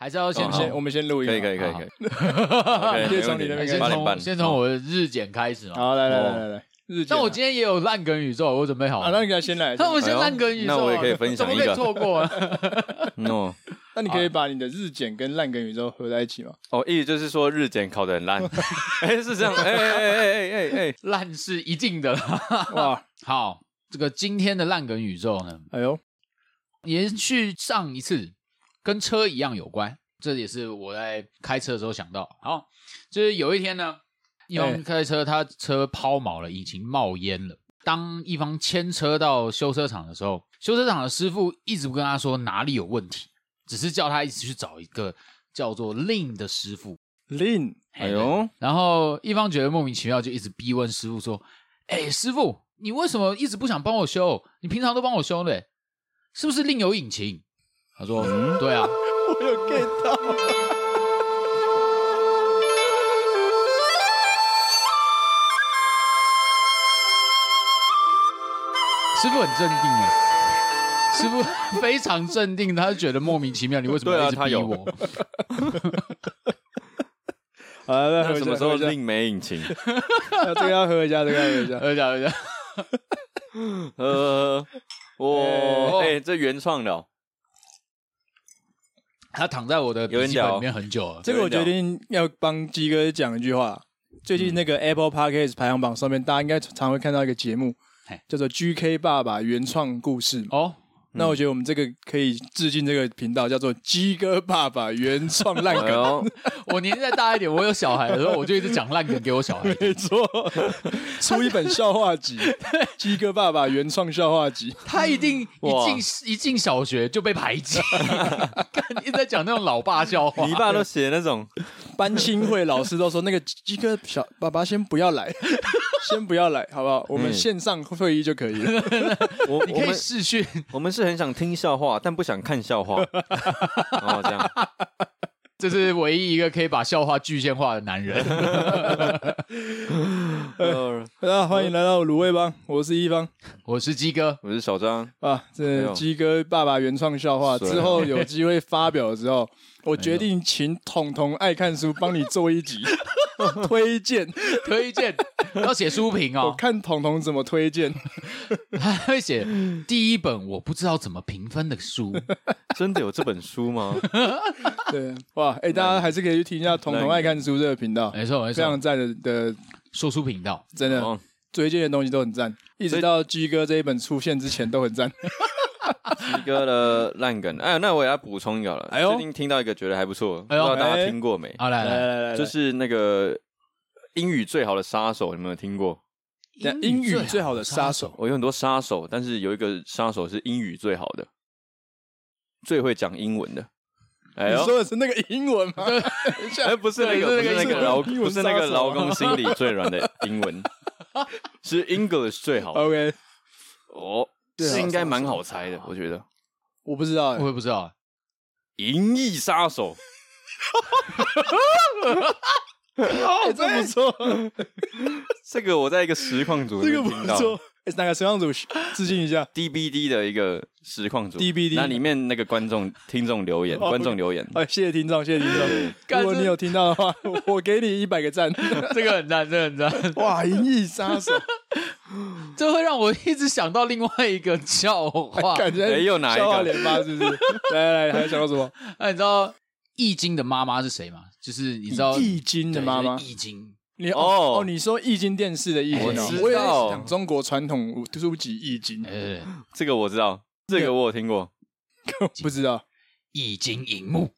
还是要先先我们先录一个，可以可以可以可以。先从你那边先从先从我的日检开始嘛。好，来来来来来，日检。那我今天也有烂梗宇宙，我准备好了。啊，那你先来。那我先烂梗宇宙，那我也可以分享一个。怎么可以错过啊？哦，那你可以把你的日检跟烂梗宇宙合在一起吗？哦，意思就是说日检考的很烂。哎，是这样。哎哎哎哎哎哎，烂是一定的啦。哇，好，这个今天的烂梗宇宙呢？哎呦，延续上一次，跟车一样有关。这也是我在开车的时候想到。好，就是有一天呢，一方开车，他车抛锚了，引擎冒烟了。当一方牵车到修车厂的时候，修车厂的师傅一直不跟他说哪里有问题，只是叫他一直去找一个叫做 Lin 的师傅。Lin，哎呦，然后一方觉得莫名其妙，就一直逼问师傅说：“哎，师傅，你为什么一直不想帮我修？你平常都帮我修的，是不是另有隐情？”他说：“嗯，对啊。”我有 get 到，师傅很镇定啊，师傅非常镇定，他就觉得莫名其妙，你为什么要一直逼我？好了，那什么时候另没引擎？这个要喝一下，这个要喝一下，喝一下，喝一下。呃，哇，哎，这原创的。他躺在我的笔记本里面很久了。这个我决定要帮鸡哥讲一句话。最近那个 Apple Podcast 排行榜上面，大家应该常会看到一个节目，叫做 GK 爸爸原创故事。哦。那我觉得我们这个可以致敬这个频道，叫做鸡哥爸爸原创烂梗。我年纪再大一点，我有小孩的时候，我就一直讲烂梗给我小孩。没错，出一本笑话集，鸡哥爸爸原创笑话集。他一定一进一进小学就被排挤，一直在讲那种老爸笑话。你爸都写那种班亲会，老师都说那个鸡哥小爸爸先不要来，先不要来，好不好？我们线上会议就可以了。我 你可以视讯，我们是。很想听笑话，但不想看笑话。哦，这样，这是唯一一个可以把笑话具现化的男人。大家欢迎来到鲁味帮，我是一方，我是鸡哥，我是小张啊。这鸡哥爸爸原创笑话之后有机会发表的时候，我决定请彤彤爱看书帮你做一集。推荐，推荐。要写书评哦。我看彤彤怎么推荐，他 会写第一本我不知道怎么评分的书，真的有这本书吗？对，哇，哎，大家还是可以去听一下彤彤爱看书这个频道，没错，没错，非常赞的的说书频道，真的推荐的东西都很赞，一直到鸡哥这一本出现之前都很赞。鸡哥的烂梗，哎，那我也要补充一个了。哎呦，最近听到一个觉得还不错，不知道大家听过没？好，来来来来，就是那个英语最好的杀手，你们有听过？英语最好的杀手，我有很多杀手，但是有一个杀手是英语最好的，最会讲英文的。哎，你说的是那个英文吗？哎，不是那个，不是那个劳，不是那个劳工心里最软的英文，是 English 最好的。OK，哦。是应该蛮好猜的，我觉得。我不知道，我也不知道。银翼杀手，哦，真不错。这个我在一个实况组这个不错。哎，哪个实况组？致敬一下。DBD 的一个实况组。DBD。那里面那个观众、听众留言，观众留言。哎，谢谢听众，谢谢听众。如果你有听到的话，我给你一百个赞。这个很赞，这个很赞。哇，银翼杀手。这会让我一直想到另外一个笑话，感觉又哪一个笑话连发，是不是？来 来来，还想到什么？那 你知道易经的妈妈是谁吗？就是你知道易经的妈妈，易经。你哦哦，你说易经电视的易经，我知道讲中国传统书籍易经。哎，这个我知道，这个我有听过，不知道易经荧幕。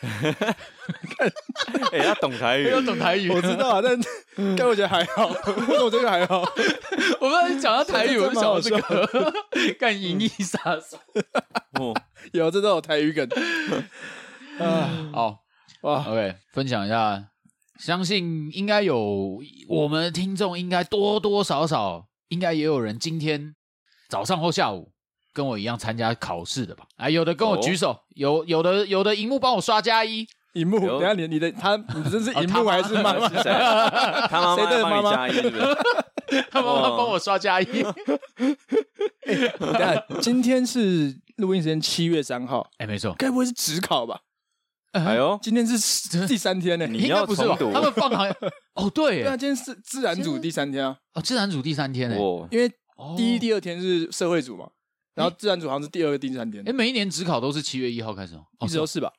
哎，他懂台语，他懂台语，我知道啊，但 但我觉得还好，我觉得还好。我刚才讲到台语，我就想到这个干银翼杀手。哦，有这都有台语梗。啊，好哇，OK，分享一下，相信应该有我们的听众，应该多多少少应该也有人今天早上或下午。跟我一样参加考试的吧？啊，有的跟我举手，有有的有的荧幕帮我刷加一，荧幕。等下你你的他，你这是荧幕还是妈妈？谁？他妈妈帮你加一，他妈妈帮我刷加一。等下，今天是录音时间七月三号，哎，没错，该不会是指考吧？哎呦，今天是 第三天呢，你要不是吧？他们放行哦，对，对啊，今天是自然组第三天啊，哦，自然组第三天呢，因为第一、第二天是社会组嘛，然后自然组好像是第二个、第三天。哎，每一年只考都是七月一号开始哦，一直都是吧？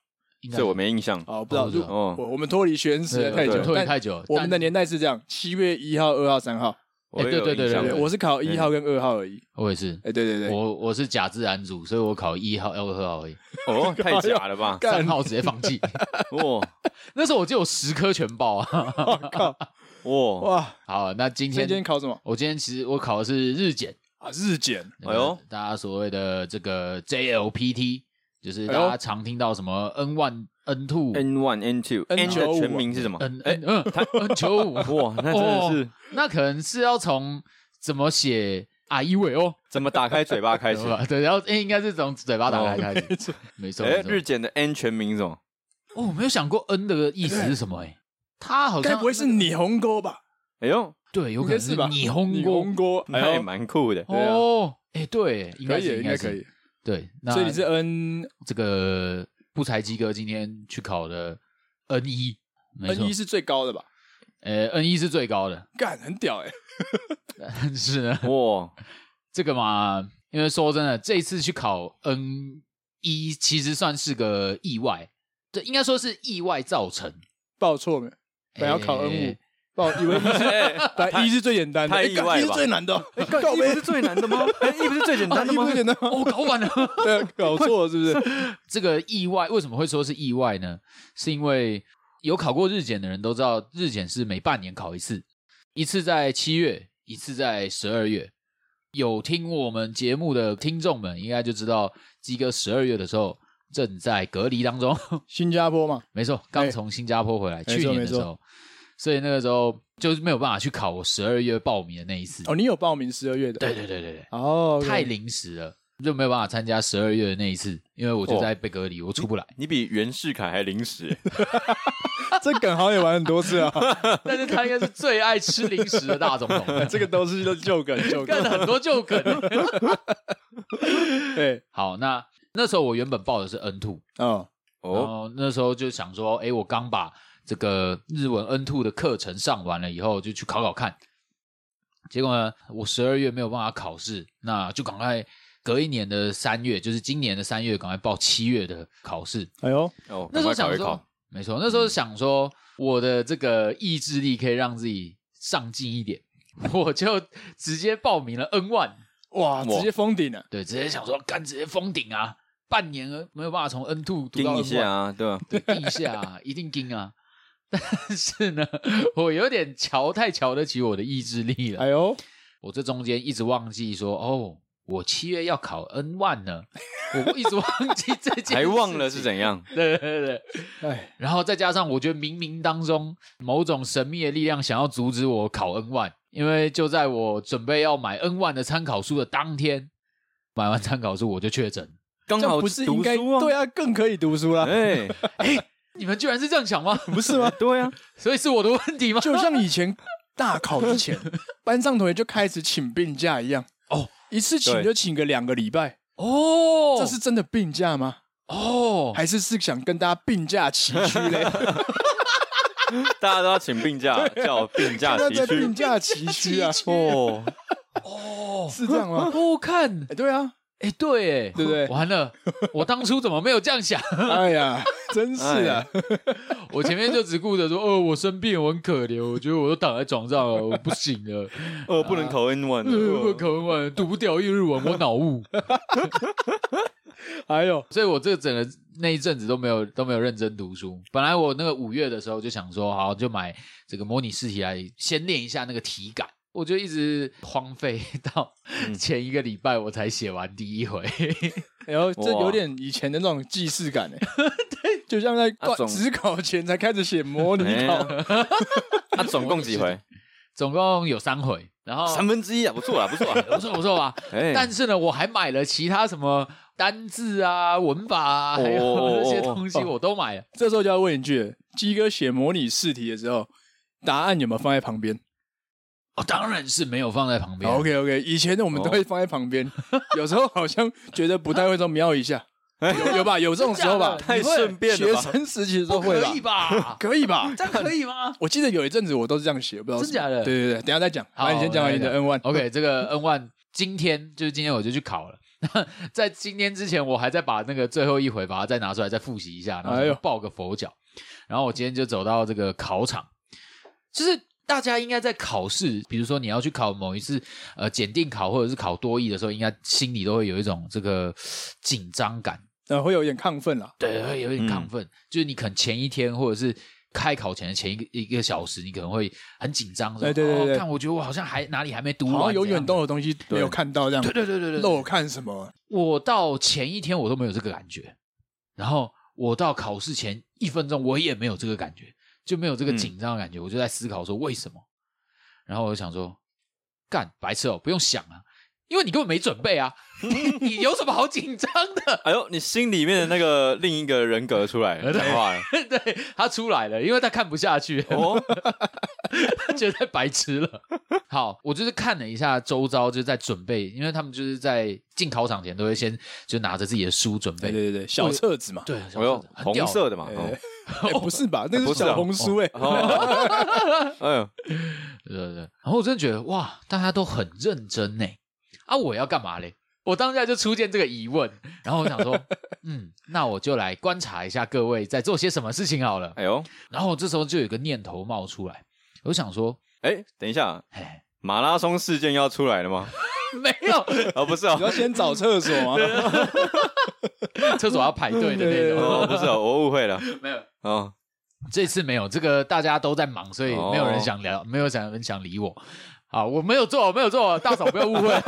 这我没印象哦，不知道，哦，我们脱离学生时代太久，脱离太久，我们的年代是这样，七月一号、二号、三号。哎，对对对对，我是考一号跟二号而已。我也是。哎，对对对，我我是假自然组，所以我考一号、二号而已。哦，太假了吧？三号直接放弃。哇，那时候我就有十科全报啊！我靠！哇哇！好，那今天今天考什么？我今天其实我考的是日检啊，日检。哎呦，大家所谓的这个 JLPT，就是大家常听到什么 N one。N two N one N two N 的全名是什么？N N 嗯，N 九五哇，那真的是，那可能是要从怎么写啊？一尾哦，怎么打开嘴巴开始？对，然后哎，应该是从嘴巴打开开始，没错。哎，日检的 N 全名是什么？哦，我没有想过 N 的意思是什么？哎，他好像该不会是霓虹锅吧？哎呦，对，有可能是霓虹锅，那也蛮酷的哦。哎，对，应该应该可以。对，所以你是 N 这个。不才鸡哥今天去考的 N 一，N 一是最高的吧？呃，N 一是最高的，干很屌哎！是呢，哇，这个嘛，因为说真的，这一次去考 N 一其实算是个意外，对，应该说是意外造成。报错没？本来要考 N 五。以为一是一是最简单的，太意外了，一是最难的，一不是最难的吗？一不是最简单的吗？一不简单，我搞反了，对，搞错了是不是？这个意外为什么会说是意外呢？是因为有考过日检的人都知道，日检是每半年考一次，一次在七月，一次在十二月。有听我们节目的听众们应该就知道，鸡哥十二月的时候正在隔离当中，新加坡嘛，没错，刚从新加坡回来，去年的时候。所以那个时候就是没有办法去考我十二月报名的那一次哦，你有报名十二月的？对对对对对，哦，太临时了，就没有办法参加十二月的那一次，因为我就在被隔离，我出不来。你比袁世凯还临时，这梗好像也玩很多次啊，但是他应该是最爱吃零食的大总统，这个都是旧梗，旧梗，干了很多旧梗。对，好，那那时候我原本报的是 N two，嗯，哦那时候就想说，哎，我刚把。这个日文 N2 的课程上完了以后，就去考考看。结果呢，我十二月没有办法考试，那就赶快隔一年的三月，就是今年的三月，赶快报七月的考试。哎呦，哦，那时候想说，没错，那时候想说，我的这个意志力可以让自己上进一点，我就直接报名了 N1。哇，直接封顶了。对，直接想说干，直接封顶啊！半年没有办法从 N2 读到 N1 一下啊，对吧？对，一下啊，一定盯啊。但是呢，我有点瞧太瞧得起我的意志力了。哎呦，我这中间一直忘记说，哦，我七月要考 N one 呢，我一直忘记这件事，还忘了是怎样？对对对，哎，然后再加上我觉得冥冥当中某种神秘的力量想要阻止我考 N one，因为就在我准备要买 N one 的参考书的当天，买完参考书我就确诊，刚好不是应该对啊，更可以读书了。哎哎。你们居然是这样想吗？不是吗？对啊，所以是我的问题吗？就像以前大考之前，班上同学就开始请病假一样哦，一次请就请个两个礼拜哦，这是真的病假吗？哦，还是是想跟大家病假齐驱嘞？大家都要请病假，叫病假齐驱，病假齐驱啊！哦哦，是这样吗？我看，对啊。哎，对，哎，对不对？完了，我当初怎么没有这样想？哎呀，真是啊！我前面就只顾着说，哦，我生病，我很可怜，我觉得我都躺在床上了，我不行了，呃，不能考 N one，不能考 N one，读不掉一日文，我脑雾。还有，所以我这整个那一阵子都没有都没有认真读书。本来我那个五月的时候就想说，好，就买这个模拟试题来先练一下那个体感。我就一直荒废 到前一个礼拜，我才写完第一回。然后这有点以前的那种既视感哎，对，就像在指考前才开始写模拟考。他总共几回？总共有三回，然后三分之一啊，不错啊，不错啊，不错不错吧？但是呢，我还买了其他什么单字啊、文法啊，还有那些东西，我都买了。这时候就要问一句：鸡哥写模拟试题的时候，答案有没有放在旁边？哦，当然是没有放在旁边。OK OK，以前的我们都会放在旁边，有时候好像觉得不太会，说瞄一下。有有吧？有这种时候吧？太顺便了吧？学生时期的时候会可以吧？可以吧？这样可以吗？我记得有一阵子我都是这样写，不知道真假的。对对对，等下再讲。好，你先讲完你的 N one。OK，这个 N one 今天就是今天我就去考了。在今天之前，我还在把那个最后一回把它再拿出来再复习一下，然后抱个佛脚。然后我今天就走到这个考场，就是。大家应该在考试，比如说你要去考某一次呃检定考或者是考多益的时候，应该心里都会有一种这个紧张感，呃，会有点亢奋啦。对，会有点亢奋，嗯、就是你可能前一天或者是开考前的前一个一个小时，你可能会很紧张。对对对对，看我觉得我好像还哪里还没读完，好像有远东的东西没有看到这样。对对对对对，漏看什么？我到前一天我都没有这个感觉，然后我到考试前一分钟我也没有这个感觉。就没有这个紧张的感觉，嗯、我就在思考说为什么，然后我就想说，干白痴哦，不用想啊，因为你根本没准备啊，你有什么好紧张的？哎呦，你心里面的那个另一个人格出来了，讲话了，对，他出来了，因为他看不下去，哦、他觉得太白痴了。好，我就是看了一下周遭，就在准备，因为他们就是在进考场前都会先就拿着自己的书准备，对对对，小册子嘛，对，小册子红色的嘛。欸、不是吧？那是小红书哎、欸！哎呦，对对对。然后我真的觉得哇，大家都很认真呢。啊，我要干嘛嘞？我当下就出现这个疑问。然后我想说，嗯，那我就来观察一下各位在做些什么事情好了。哎呦，然后这时候就有个念头冒出来，我想说，哎，等一下，马拉松事件要出来了吗？没有，哦，不是哦，你要先找厕所吗？厕所要排队的那种。哦，不是哦，我误会了，没有。哦，这次没有，这个大家都在忙，所以没有人想聊，哦、没有想人想理我。好，我没有做，我没有做，大嫂不要误会。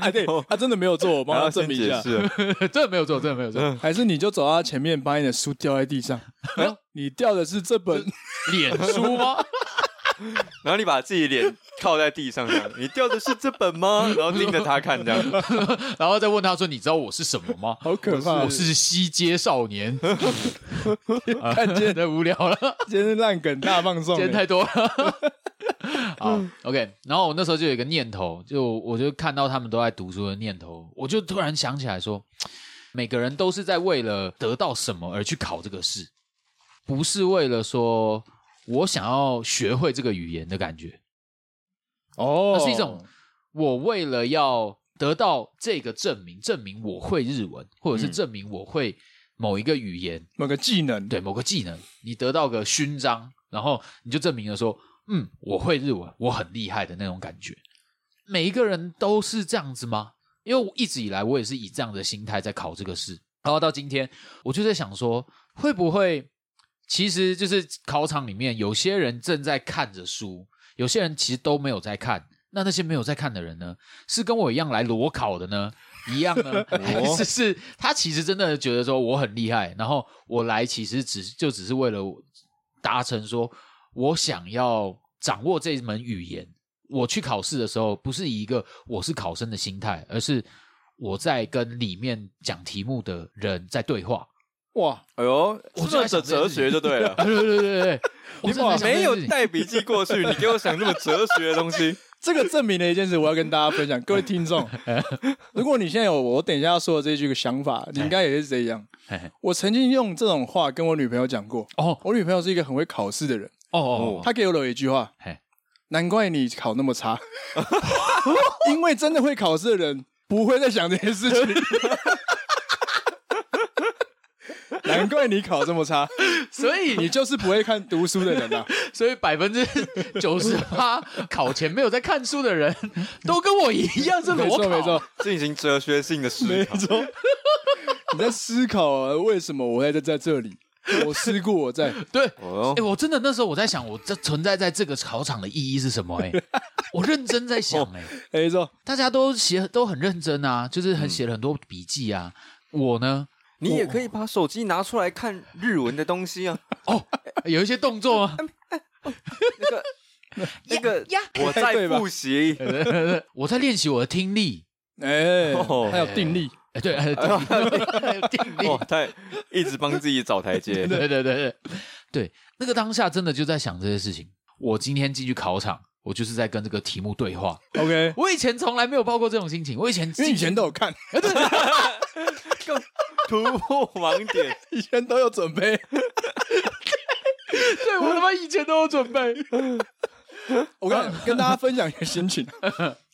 哎，对，他真的没有做，我帮他证明一下，真的没有做，真的没有做。还是你就走到他前面，把你的书掉在地上。哎，你掉的是这本脸书吗？然后你把自己脸靠在地上，这样，你掉的是这本吗？然后盯着他看，这样，然后再问他说：“你知道我是什么吗？”好可怕！我是西街少年。看见太无聊了，今天烂梗大放送，今天太多了。好，OK。然后我那时候就有一个念头，就我就看到他们都在读书的念头，我就突然想起来说，每个人都是在为了得到什么而去考这个试，不是为了说。我想要学会这个语言的感觉，哦，那是一种我为了要得到这个证明，证明我会日文，或者是证明我会某一个语言、某个技能，对，某个技能，你得到个勋章，然后你就证明了说，嗯，我会日文，我很厉害的那种感觉。每一个人都是这样子吗？因为我一直以来我也是以这样的心态在考这个试，然后到今天，我就在想说，会不会？其实就是考场里面，有些人正在看着书，有些人其实都没有在看。那那些没有在看的人呢，是跟我一样来裸考的呢？一样呢？还是是他其实真的觉得说我很厉害，然后我来其实只就只是为了达成说我想要掌握这门语言。我去考试的时候，不是以一个我是考生的心态，而是我在跟里面讲题目的人在对话。哇，哎呦，我这哲哲学就对了，对对对对对，你没有带笔记过去，你给我想这么哲学的东西，这个证明了一件事，我要跟大家分享，各位听众，如果你现在有我等一下要说的这句个想法，你应该也是这样。我曾经用这种话跟我女朋友讲过，哦，我女朋友是一个很会考试的人，哦哦，她给我了一句话，难怪你考那么差，因为真的会考试的人不会再想这些事情。难怪你考这么差，所以你就是不会看读书的人啊！所以百分之九十八考前没有在看书的人 都跟我一样是裸考，没错没错，进行哲学性的思考。没错，你在思考啊？为什么我会在在这里？我思过我在。对，哎、欸，我真的那时候我在想，我这存在在这个考场的意义是什么、欸？哎，我认真在想、欸，哎，没错，大家都写都很认真啊，就是很写了很多笔记啊。嗯、我呢？你也可以把手机拿出来看日文的东西啊！哦，有一些动作啊，那个 那个呀，我在复习，我在练习我的听力，哎，还有定力，哎，对，还有定力，他一直帮自己找台阶，对对对对，对，那个当下真的就在想这些事情。我今天进去考场，我就是在跟这个题目对话。OK，我以前从来没有抱过这种心情，我以前因为以前都有看。对 突破盲点，以前都有准备。对，我他妈以前都有准备。我跟跟大家分享一个心情，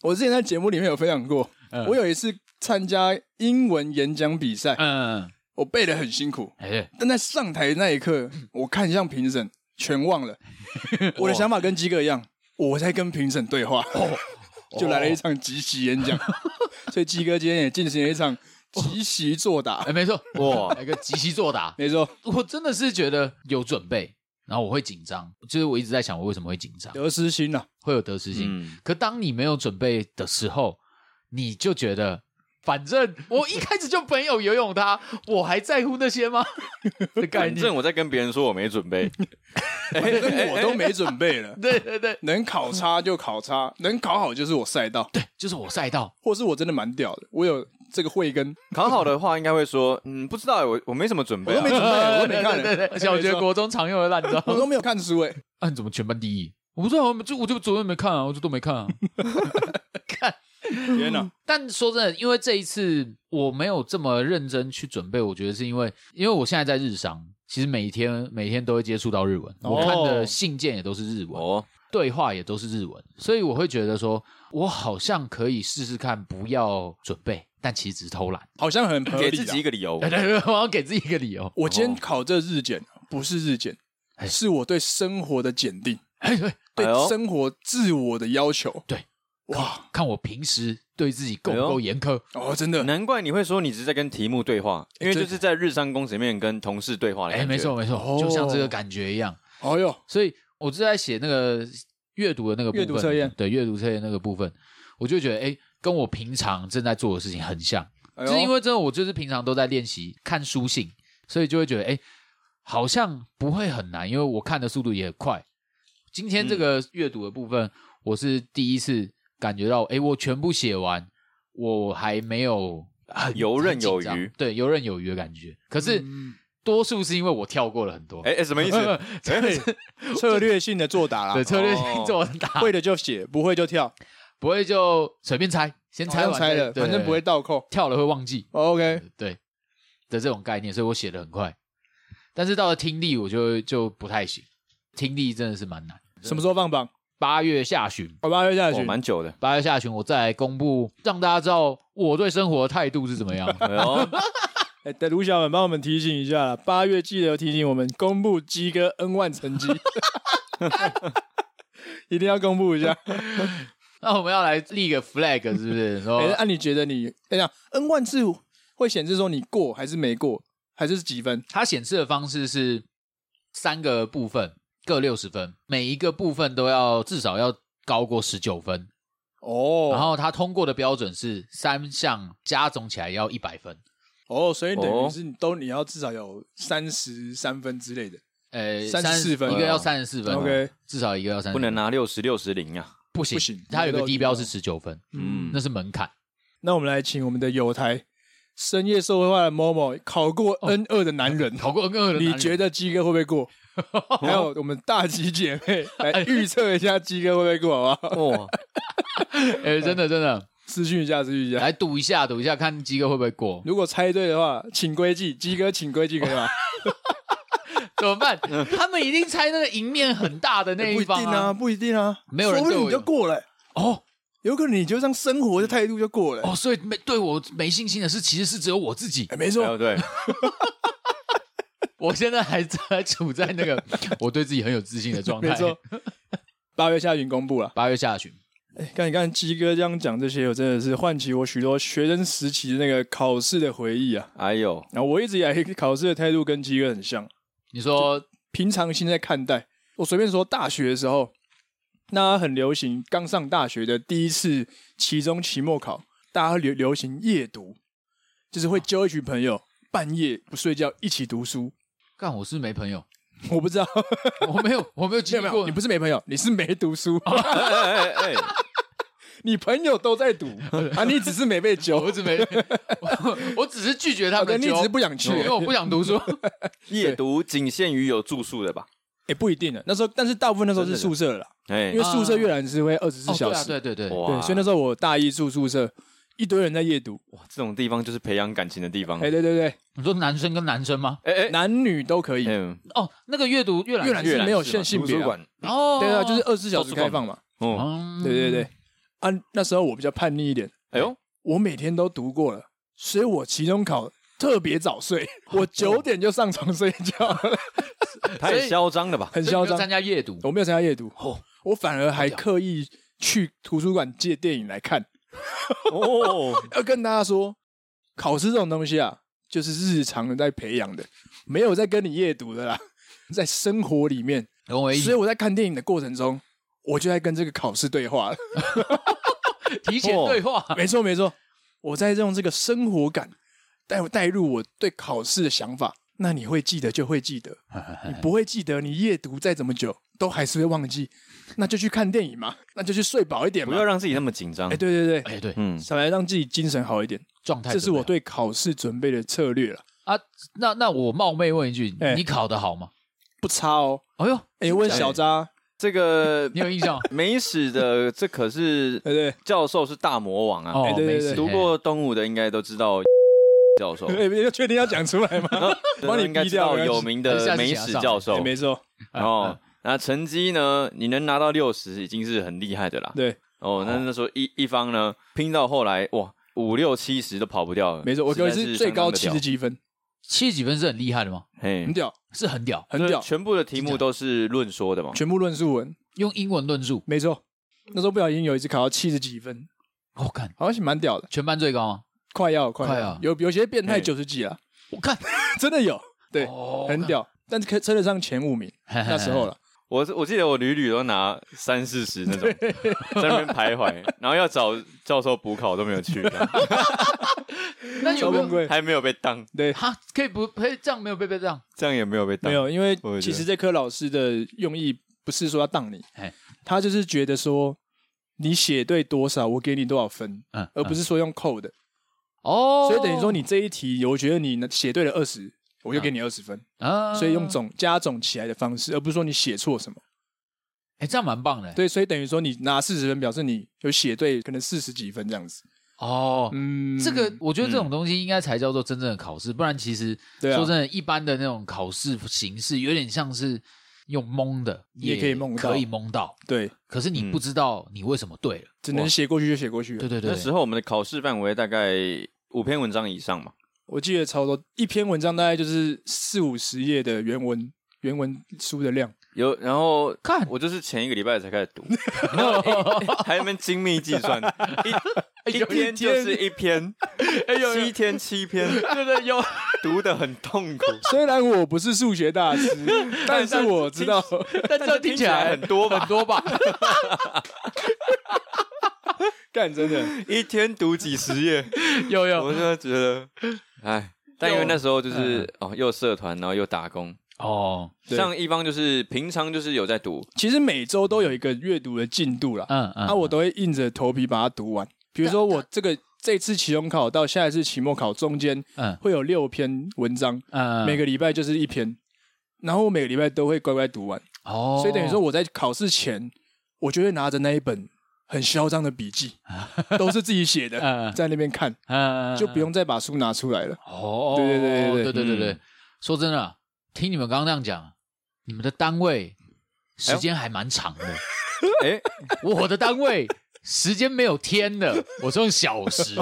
我之前在节目里面有分享过，我有一次参加英文演讲比赛，嗯，我背的很辛苦，但在上台那一刻，我看向评审，全忘了，我的想法跟鸡哥一样，我在跟评审对话，就来了一场即席演讲，所以鸡哥今天也进行了一场即席作答，哎，没错，哇，一个即席作答，没错，我真的是觉得有准备。然后我会紧张，就是我一直在想我为什么会紧张，得失心呐、啊，会有得失心。嗯、可当你没有准备的时候，你就觉得反正 我一开始就没有游泳它，我还在乎那些吗？反正我在跟别人说我没准备，我都没准备了。对对对，能考差就考差，能考好就是我赛道，对，就是我赛道，或是我真的蛮屌的，我有。这个慧根考好的话，应该会说，嗯，不知道，我我没什么准备，我都没准备，我都没看，对对。而且我觉得国中常用的烂招，我都没有看书，哎，啊，你怎么全班第一？我不知道，我就我就昨天没看啊，我就都没看啊。看，天哪！但说真的，因为这一次我没有这么认真去准备，我觉得是因为，因为我现在在日商，其实每天每天都会接触到日文，我看的信件也都是日文，哦，对话也都是日文，所以我会觉得说，我好像可以试试看，不要准备。但其实只是偷懒，好像很给自己一个理由。对对对，我要给自己一个理由。我今天考这日检不是日检，是我对生活的检定，对生活自我的要求。对，哇，看我平时对自己够不够严苛。哦，真的，难怪你会说你是在跟题目对话，因为就是在日商公司里面跟同事对话。哎，没错没错，就像这个感觉一样。哦哟，所以我是在写那个阅读的那个部分，阅读测验，对阅读测验那个部分，我就觉得哎。跟我平常正在做的事情很像，哎、就是因为真的，我就是平常都在练习看书信，所以就会觉得，哎，好像不会很难，因为我看的速度也很快。今天这个阅读的部分，嗯、我是第一次感觉到，哎，我全部写完，我还没有很 游刃有余，对，游刃有余的感觉。可是、嗯、多数是因为我跳过了很多，哎，什么意思？对，策略性的作答啦，对，策略性作答，会的就写，不会就跳。不会就随便猜，先猜完猜了，反正不会倒扣，跳了会忘记。OK，对的这种概念，所以我写的很快。但是到了听力，我就就不太行。听力真的是蛮难。什么时候放榜？八月下旬。哦，八月下旬，蛮久的。八月下旬，我再来公布，让大家知道我对生活的态度是怎么样。哎，等，卢小文帮我们提醒一下，八月记得提醒我们公布鸡哥 N 万成绩，一定要公布一下。那我们要来立个 flag 是不是？说，那、欸、你觉得你等下 N 万次会显示说你过还是没过，还是是几分？它显示的方式是三个部分各六十分，每一个部分都要至少要高过十九分哦。然后他通过的标准是三项加总起来要一百分哦，所以等于是你都你要至少有三十三分之类的，呃，三十四分，一个要三十四分，OK，至少一个要三不能拿六十六十零啊。不行，不行，它有个低标是十九分，嗯，那是门槛。那我们来请我们的友台深夜社会化的 Momo 考过 N 二的男人，考过 N 二的男人，你觉得鸡哥会不会过？还有我们大吉姐妹来预测一下鸡哥会不会过，好不好？哇，哎，真的真的，私讯一下，私讯一下，来赌一下，赌一下，看鸡哥会不会过。如果猜对的话，请归记，鸡哥请归记，可以吗？怎么办？他们一定猜那个赢面很大的那一方啊！不一定啊，不一定啊，没有人对我你就过了哦。有可能你就这样生活的态度就过了哦。所以没对我没信心的是，其实是只有我自己。没错，对。我现在还在处在那个 我对自己很有自信的状态。没错。八月下旬公布了，八月下旬。哎，看你看鸡哥这样讲这些，我真的是唤起我许多学生时期的那个考试的回忆啊！哎呦，然后我一直以来考试的态度跟鸡哥很像。你说平常心在看待，我随便说，大学的时候，那很流行，刚上大学的第一次期中、期末考，大家流流行夜读，就是会揪一群朋友，半夜不睡觉一起读书。干，我是没朋友，我不知道，我没有，我没有经历过。你不是没朋友，你是没读书。你朋友都在读啊，你只是没被揪，我只没，我，我只是拒绝他们，你只是不想去，因为我不想读书。夜读仅限于有住宿的吧？也，不一定的。那时候，但是大部分那时候是宿舍了，哎，因为宿舍阅览是会二十四小时，对对对。对，所以那时候我大一住宿舍，一堆人在夜读，哇，这种地方就是培养感情的地方。哎，对对对，你说男生跟男生吗？哎哎，男女都可以。嗯，哦，那个阅读阅览阅览是没有限性别馆哦，对啊，就是二十四小时开放嘛。哦，对对对，啊，那时候我比较叛逆一点。哎呦，我每天都读过了，所以我期中考特别早睡，我九点就上床睡觉了。太嚣张了吧？很嚣张。参加夜读，我没有参加夜读。哦，我反而还刻意去图书馆借电影来看。哦，要跟大家说，考试这种东西啊，就是日常的在培养的，没有在跟你夜读的啦，在生活里面。所以我在看电影的过程中，我就在跟这个考试对话了，提前对话。没错没错，我在用这个生活感带带入我对考试的想法。那你会记得就会记得，你不会记得，你夜读再怎么久都还是会忘记。那就去看电影嘛，那就去睡饱一点嘛，不要让自己那么紧张。哎，对对对，哎对，嗯，想来让自己精神好一点，状态。这是我对考试准备的策略了啊。那那我冒昧问一句，你考得好吗？不差哦。哎呦，哎，问小渣，这个 你有印象？美史的这可是对教授是大魔王啊。哦，对对对，读过东吴的应该都知道教授。哎，要确定要讲出来吗？帮你逼掉有名的美史教授，没错。然后。那成绩呢？你能拿到六十已经是很厉害的啦。对，哦，那那时候一一方呢，拼到后来哇，五六七十都跑不掉了。没错，我觉得是最高七十几分，七十几分是很厉害的吗？很屌，是很屌，很屌。全部的题目都是论说的嘛，全部论述文，用英文论述。没错，那时候不小心有一次考到七十几分，我看好像是蛮屌的，全班最高吗？快要，快要，有有些变态九十几了，我看 真的有，对，很屌，但是可称得上前五名 那时候了。我我记得我屡屡都拿三四十那种，在那边徘徊，然后要找教授补考都没有去。那有没有还没有被当？对，哈，可以不可以这样没有被被当？这样也没有被当。没有，因为其实这科老师的用意不是说要当你，他就是觉得说你写对多少，我给你多少分，嗯，而不是说用扣的。哦，所以等于说你这一题，我觉得你写对了二十。我就给你二十分啊，所以用总加总起来的方式，而不是说你写错什么。哎，这样蛮棒的。对，所以等于说你拿四十分，表示你有写对，可能四十几分这样子。哦，嗯，这个我觉得这种东西应该才叫做真正的考试，不然其实说真的，一般的那种考试形式有点像是用蒙的，也可以蒙，可以蒙到。对，可是你不知道你为什么对了，只能写过去就写过去。对对对，那时候我们的考试范围大概五篇文章以上嘛。我记得超多，一篇文章大概就是四五十页的原文原文书的量。有，然后看我就是前一个礼拜才开始读，然后还有没精密计算，一一天就是一篇，七天七篇，对对，有读的很痛苦。虽然我不是数学大师，但是我知道，但这听起来很多？很多吧？干真的，一天读几十页，有有，我真的觉得。哎，但因为那时候就是哦，又社团，然后又打工哦。像一方就是平常就是有在读，其实每周都有一个阅读的进度啦。嗯嗯，那我都会硬着头皮把它读完。比如说我这个这次期中考到下一次期末考中间，嗯，会有六篇文章，嗯，每个礼拜就是一篇，然后我每个礼拜都会乖乖读完。哦，所以等于说我在考试前，我就会拿着那一本。很嚣张的笔记，都是自己写的，在那边看，就不用再把书拿出来了。哦，对对对对对对对对，说真的，听你们刚刚那样讲，你们的单位时间还蛮长的。哎，我的单位时间没有天的，我是用小时。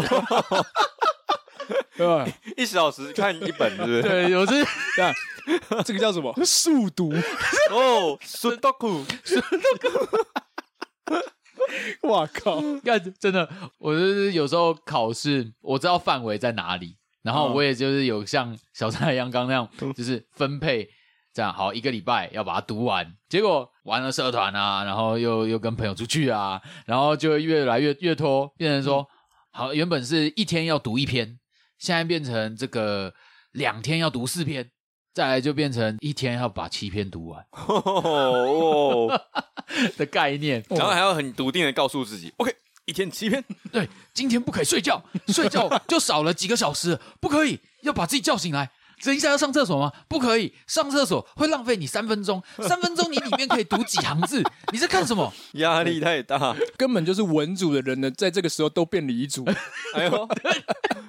对吧？一小时看一本，是不是？对，有是这样。这个叫什么？速读哦，速读库，速读库。哇靠！干真的，我就是有时候考试，我知道范围在哪里，然后我也就是有像小蔡一样刚那样，就是分配这样，好一个礼拜要把它读完。结果玩了社团啊，然后又又跟朋友出去啊，然后就越来越越拖，变成说好原本是一天要读一篇，现在变成这个两天要读四篇。再来就变成一天要把七篇读完。的概念，然后还要很笃定的告诉自己，OK，一天七篇，对，今天不可以睡觉，睡觉就少了几个小时，不可以，要把自己叫醒来，等一下要上厕所吗？不可以，上厕所会浪费你三分钟，三分钟你里面可以读几行字？你在干什么？压力太大，根本就是文组的人呢，在这个时候都变理组。哎呦，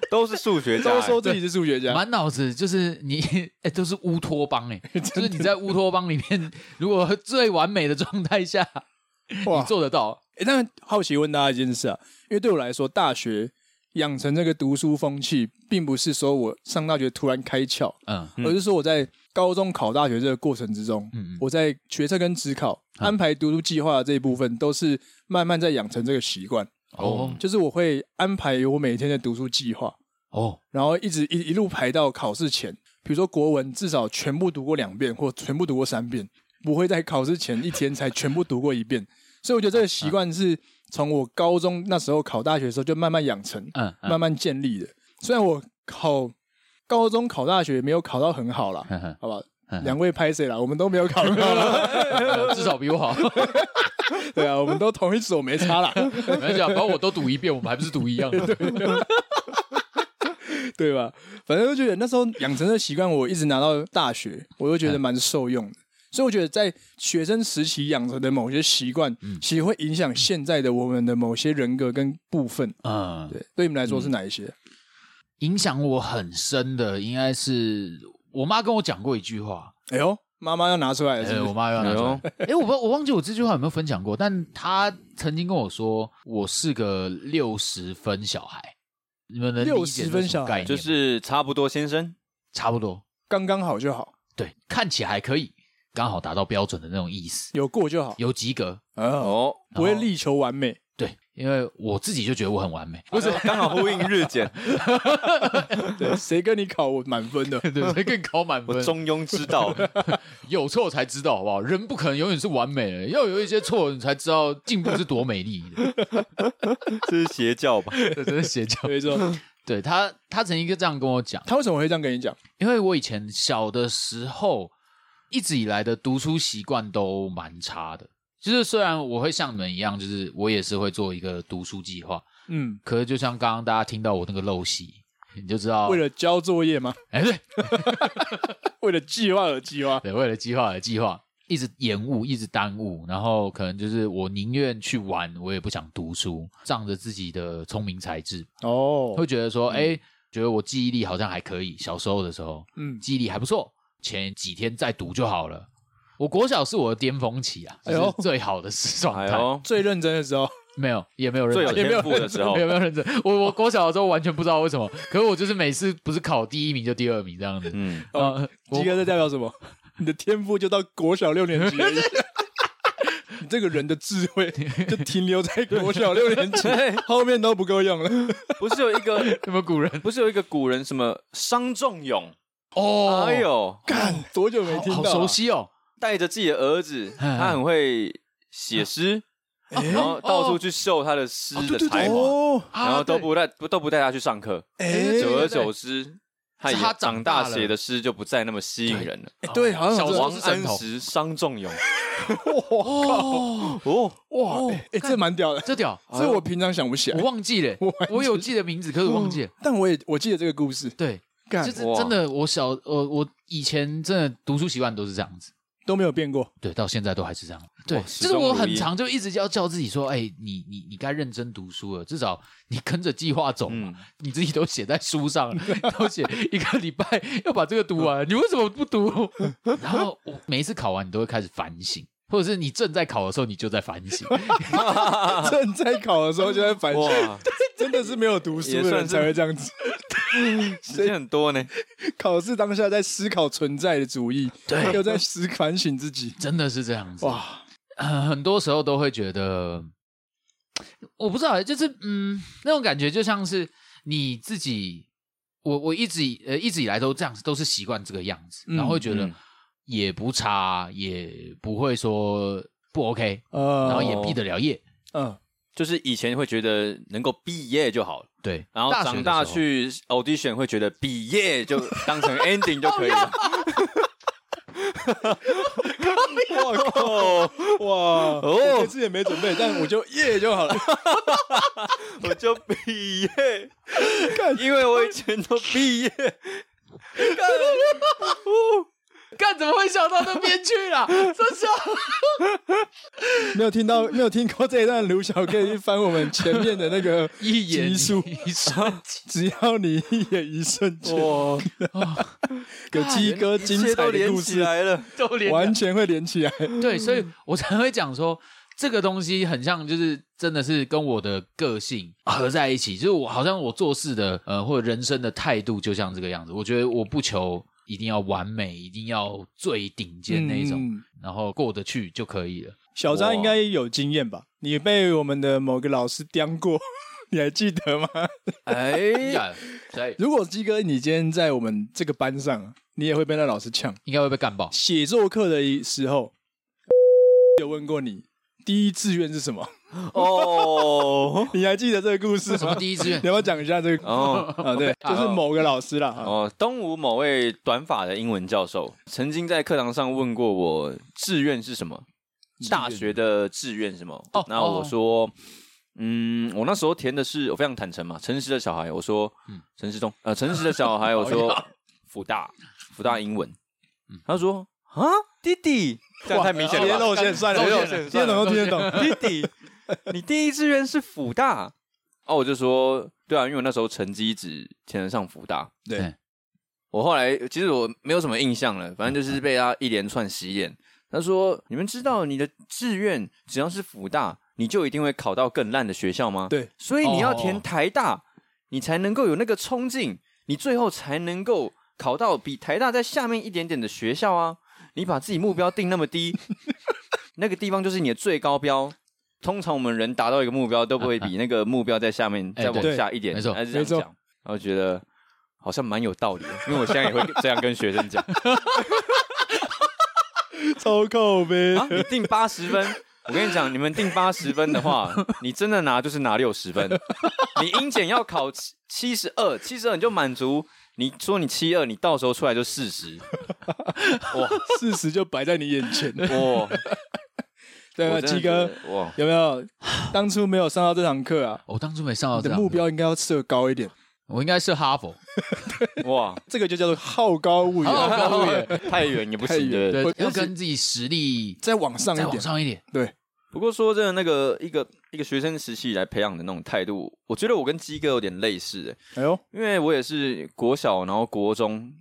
都是数学家，都说自己是数学家，满脑子就是你，哎，都是乌托邦哎，就是你在乌托邦里面，如果最完美的状态下，你做得到？哎，但好奇问大家一件事啊，因为对我来说，大学。养成这个读书风气，并不是说我上大学突然开窍，嗯，而是说我在高中考大学这个过程之中，嗯，我在学测跟指考安排读书计划的这一部分，都是慢慢在养成这个习惯。哦，就是我会安排我每天的读书计划，哦，然后一直一一路排到考试前，比如说国文至少全部读过两遍，或全部读过三遍，不会在考试前一天才全部读过一遍。所以我觉得这个习惯是。从我高中那时候考大学的时候就慢慢养成，嗯，嗯，慢慢建立的。虽然我考高中考大学没有考到很好啦，好吧，两、嗯、位拍谁啦？我们都没有考很好啦，至少比我好。对啊，我们都同一所，没差啦。没关系，反正我都读一遍，我们还不是读一样 的，对吧？反正就觉得那时候养成的习惯，我一直拿到大学，我都觉得蛮受用的。嗯所以我觉得，在学生时期养成的某些习惯，嗯，其实会影响现在的我们的某些人格跟部分。嗯，对，对你们来说是哪一些？嗯、影响我很深的，应该是我妈跟我讲过一句话。哎呦，妈妈要拿出来了是不是？哎，我妈要拿出来。哎呦，我不我忘记我这句话有没有分享过，但她曾经跟我说，我是个六十分小孩。你们能理解六十分小孩就是差不多先生，差不多，刚刚好就好。对，看起来还可以。刚好达到标准的那种意思，有过就好，有及格哦，不会力求完美。对，因为我自己就觉得我很完美，不是刚好呼应日检。对，谁跟你考我满分的？对，谁跟你考满分？中庸之道，有错才知道，好不好？人不可能永远是完美的，要有一些错，你才知道进步是多美丽的。这是邪教吧？这是邪教。没错，对他，他曾经这样跟我讲。他为什么会这样跟你讲？因为我以前小的时候。一直以来的读书习惯都蛮差的，就是虽然我会像你们一样，就是我也是会做一个读书计划，嗯，可是就像刚刚大家听到我那个陋习，你就知道为了交作业吗？哎，对，为了计划而计划，对，为了计划而计划，一直延误，一直耽误，然后可能就是我宁愿去玩，我也不想读书，仗着自己的聪明才智哦，会觉得说，哎、嗯，觉得我记忆力好像还可以，小时候的时候，嗯，记忆力还不错。前几天再读就好了。我国小是我的巅峰期啊，哎呦，最好的时状态，哎，最认真的时候，没有，也没有认真，天赋的时候，没有没有认真。我我国小的时候完全不知道为什么，可是我就是每次不是考第一名就第二名这样子。嗯，哦，基哥这代表什么？你的天赋就到国小六年级。你这个人的智慧就停留在国小六年级，后面都不够用了。不是有一个什么古人？不是有一个古人什么商仲永？哦，哎呦，干多久没听到？好熟悉哦！带着自己的儿子，他很会写诗，然后到处去秀他的诗的才华，然后都不带不都不带他去上课。哎，久而久之，他长大写的诗就不再那么吸引人了。对，好像小王安石、商仲永。哇！哦哇！哎，这蛮屌的，这屌，这我平常想不起来，我忘记了，我有记得名字，可是我忘记了。但我也我记得这个故事，对。就是真的，我小呃，我以前真的读书习惯都是这样子，都没有变过，对，到现在都还是这样。对，就是我很常就一直要叫自己说，哎，你你你该认真读书了，至少你跟着计划走嘛，你自己都写在书上了，都写一个礼拜要把这个读完，你为什么不读？然后我每一次考完，你都会开始反省，或者是你正在考的时候，你就在反省，正在考的时候就在反省，真的是没有读书的人才会这样子。时间很多呢，考试当下在思考存在的主义，对，又在思反省自己，真的是这样子。哇、呃。很多时候都会觉得，我不知道，就是嗯，那种感觉就像是你自己，我我一直呃一直以来都这样子，都是习惯这个样子，然后会觉得也不差，嗯、也不会说不 OK，、呃、然后也毕得了业，嗯、呃。就是以前会觉得能够毕业就好了，对，然后长大去 audition 会觉得毕业就当成 ending 就可以了。我靠！哇！哦，这次也没准备，但我就耶就好了。我就毕业，因为我以前都毕业。干怎么会想到那边去了？这是 没有听到，没有听过这一段，卢小可以去翻我们前面的那个 一眼一瞬间，只要你一眼一瞬间，哇，有鸡哥精彩的故事来了，都连完全会连起来。对，所以我才会讲说，这个东西很像，就是真的是跟我的个性合在一起，就是我好像我做事的呃或者人生的态度就像这个样子。我觉得我不求。一定要完美，一定要最顶尖那种，嗯、然后过得去就可以了。小张应该有经验吧？你被我们的某个老师刁过，你还记得吗？哎呀，如果鸡哥你今天在我们这个班上，你也会被那老师呛，应该会被干爆。写作课的时候，有问过你第一志愿是什么？哦，你还记得这个故事？什么第一志愿？你要不要讲一下这个？哦，啊，对，就是某个老师啦。哦，东吴某位短发的英文教授，曾经在课堂上问过我志愿是什么？大学的志愿是什么？哦，然后我说，嗯，我那时候填的是，我非常坦诚嘛，诚实的小孩。我说，嗯，陈世忠，呃，诚实的小孩。我说，福大，福大英文。他说，啊，弟弟，这样太明显了，露馅算了，露馅，听得懂都听得懂，弟弟。你第一志愿是辅大哦，我就说对啊，因为我那时候成绩只填得上辅大。对，我后来其实我没有什么印象了，反正就是被他一连串洗脸。他说：“你们知道你的志愿只要是辅大，你就一定会考到更烂的学校吗？”对，所以你要填台大，你才能够有那个冲劲，你最后才能够考到比台大在下面一点点的学校啊！你把自己目标定那么低，那个地方就是你的最高标。通常我们人达到一个目标，都不会比那个目标在下面 再往下一点，没错，还是这样讲。然后觉得好像蛮有道理的，因为我现在也会这样跟学生讲。超靠呗！啊，你定八十分，我跟你讲，你们定八十分的话，你真的拿就是拿六十分。你英检要考七七十二，七十二你就满足。你说你七二，你到时候出来就四十。哇，四十就摆在你眼前。哇！对啊，鸡哥，哇，有没有当初没有上到这堂课啊？我当初没上到，你的目标应该要设高一点。我应该设哈佛。哇，这个就叫做好高骛远，好高骛远，太远也不行。对，要跟自己实力再往上一点，往上一点。对。不过说真的，那个一个一个学生时期来培养的那种态度，我觉得我跟鸡哥有点类似。哎，哎呦，因为我也是国小，然后国中，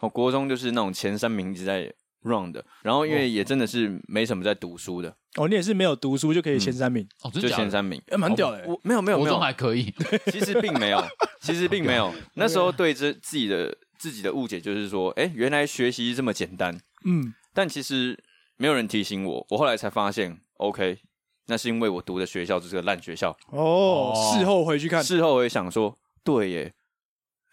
哦，国中就是那种前三名一直在 run 的，然后因为也真的是没什么在读书的。哦，你也是没有读书就可以前三名？哦，就前三名，哎，蛮屌的。我没有没有没有，还可以。其实并没有，其实并没有。那时候对这自己的自己的误解就是说，哎，原来学习这么简单。嗯，但其实没有人提醒我，我后来才发现，OK，那是因为我读的学校就是个烂学校。哦，事后回去看，事后我也想说，对耶。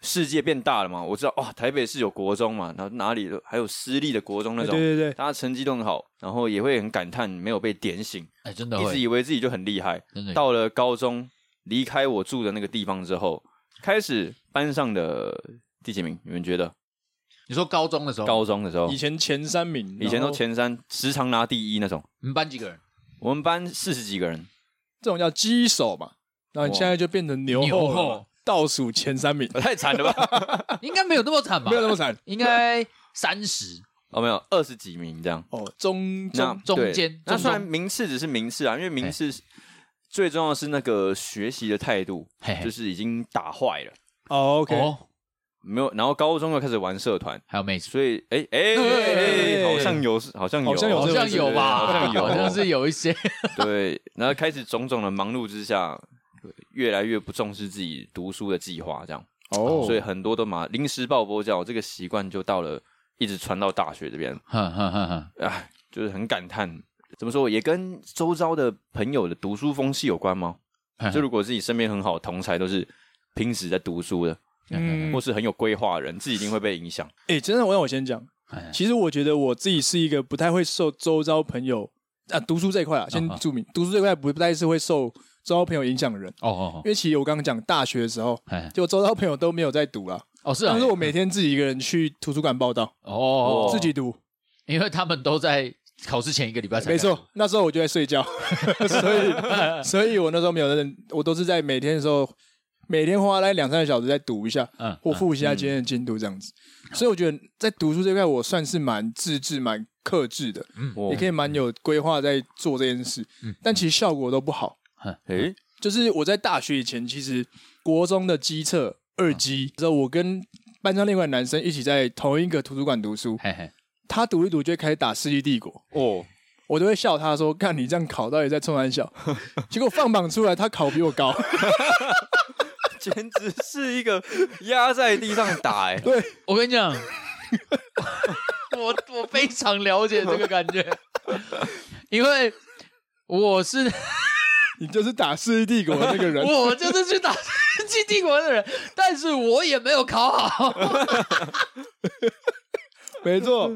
世界变大了嘛？我知道哇，台北市有国中嘛，然后哪里还有私立的国中那种，对对对，大家成绩都很好，然后也会很感叹没有被点醒，哎，真的，一直以为自己就很厉害，真的。到了高中，离开我住的那个地方之后，开始班上的第几名？你们觉得？你说高中的时候？高中的时候，以前前三名，以前都前三，时常拿第一那种。你们班几个人？我们班四十几个人，这种叫鸡手嘛。然后你现在就变成牛后。倒数前三名，太惨了吧？应该没有那么惨吧？没有那么惨，应该三十哦，没有二十几名这样哦，中中中间。那虽然名次只是名次啊，因为名次最重要的是那个学习的态度，就是已经打坏了。哦，OK，没有。然后高中又开始玩社团，还有妹子，所以哎哎，好像有，好像有，好像有，好像有吧？好像有，好像是有一些。对，然后开始种种的忙碌之下。越来越不重视自己读书的计划，这样哦，所以很多都嘛临时抱佛脚，这个习惯就到了，一直传到大学这边，哈哈哈，哎，就是很感叹，怎么说，也跟周遭的朋友的读书风气有关吗？就如果自己身边很好的同才都是平时在读书的，嗯，或是很有规划的人，自己一定会被影响。哎，真的，我让我先讲，其实我觉得我自己是一个不太会受周遭朋友啊读书这一块啊，先注明，读书这块不不太是会受。周遭朋友影响的人。哦哦，因为其实我刚刚讲大学的时候，就周遭朋友都没有在读了哦，是啊，但是我每天自己一个人去图书馆报道。哦，自己读，因为他们都在考试前一个礼拜才，没错，那时候我就在睡觉，所以所以我那时候没有人，我都是在每天的时候每天花来两三个小时在读一下，嗯，或复习一下今天的进度这样子。所以我觉得在读书这块，我算是蛮自制、蛮克制的，嗯，也可以蛮有规划在做这件事。嗯，但其实效果都不好。诶，就是我在大学以前，其实国中的机测二基之后，我跟班上另外男生一起在同一个图书馆读书。嘿嘿，他读一读就会开始打《世纪帝国》哦，我都会笑他说：“看你这样考，到底在冲玩笑？” 结果放榜出来，他考比我高。简直是一个压在地上打哎！对，我跟你讲，我我非常了解这个感觉，因为我是你就是打世纪帝国的那个人，我就是去打世纪帝国的人，但是我也没有考好。没错，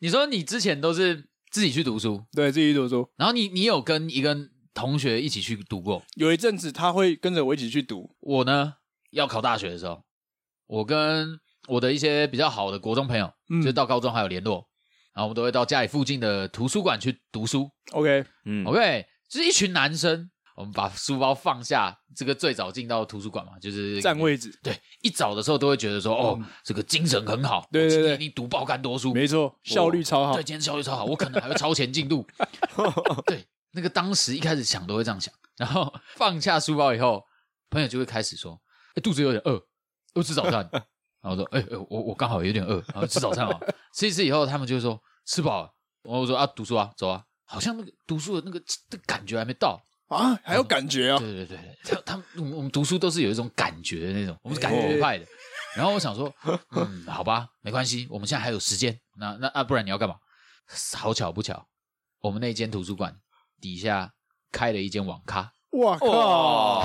你说你之前都是自己去读书，对，自己去读书，然后你你有跟一个。同学一起去读过，有一阵子他会跟着我一起去读。我呢，要考大学的时候，我跟我的一些比较好的国中朋友，嗯，就到高中还有联络，然后我们都会到家里附近的图书馆去读书。OK，嗯，OK，就是一群男生，我们把书包放下，这个最早进到图书馆嘛，就是占位置。对，一早的时候都会觉得说，哦，这个精神很好，对对对，你读爆干多书，没错，效率超好，对，今天效率超好，我可能还会超前进度，对。那个当时一开始想都会这样想，然后 放下书包以后，朋友就会开始说：“哎，肚子有点饿，要吃早餐。”然后我说：“哎哎，我我刚好有点饿，然后吃早餐啊。”吃一次以后，他们就说：“吃饱了。”然后我说：“啊，读书啊，走啊。”好像那个读书的那个的感觉还没到啊，还有感觉啊？对对对，他他们我们我们读书都是有一种感觉的那种，我们是感觉派的。哦、然后我想说，嗯，好吧，没关系，我们现在还有时间。那那啊，不然你要干嘛？好巧不巧，我们那间图书馆。底下开了一间网咖，哇靠！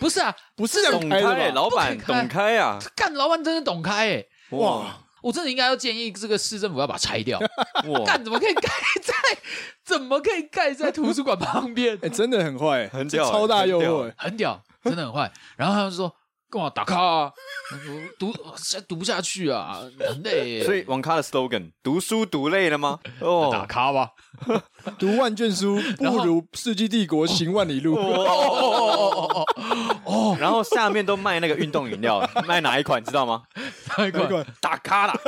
不是啊，不是懂开，老板懂开啊！干，老板真的懂开哎！哇，我真的应该要建议这个市政府要把它拆掉。哇，干怎么可以盖在？怎么可以盖在图书馆旁边？哎，真的很坏，很屌，超大诱惑，很屌，真的很坏。然后他们就说。干嘛打卡啊？读现在读不下去啊，很累。所以网咖的 slogan：读书读累了吗？哦，打卡吧。读万卷书 不如《世纪帝国》行万里路。哦哦哦哦，然后下面都卖那个运动饮料，卖哪一款知道吗？哪一款？打卡啦。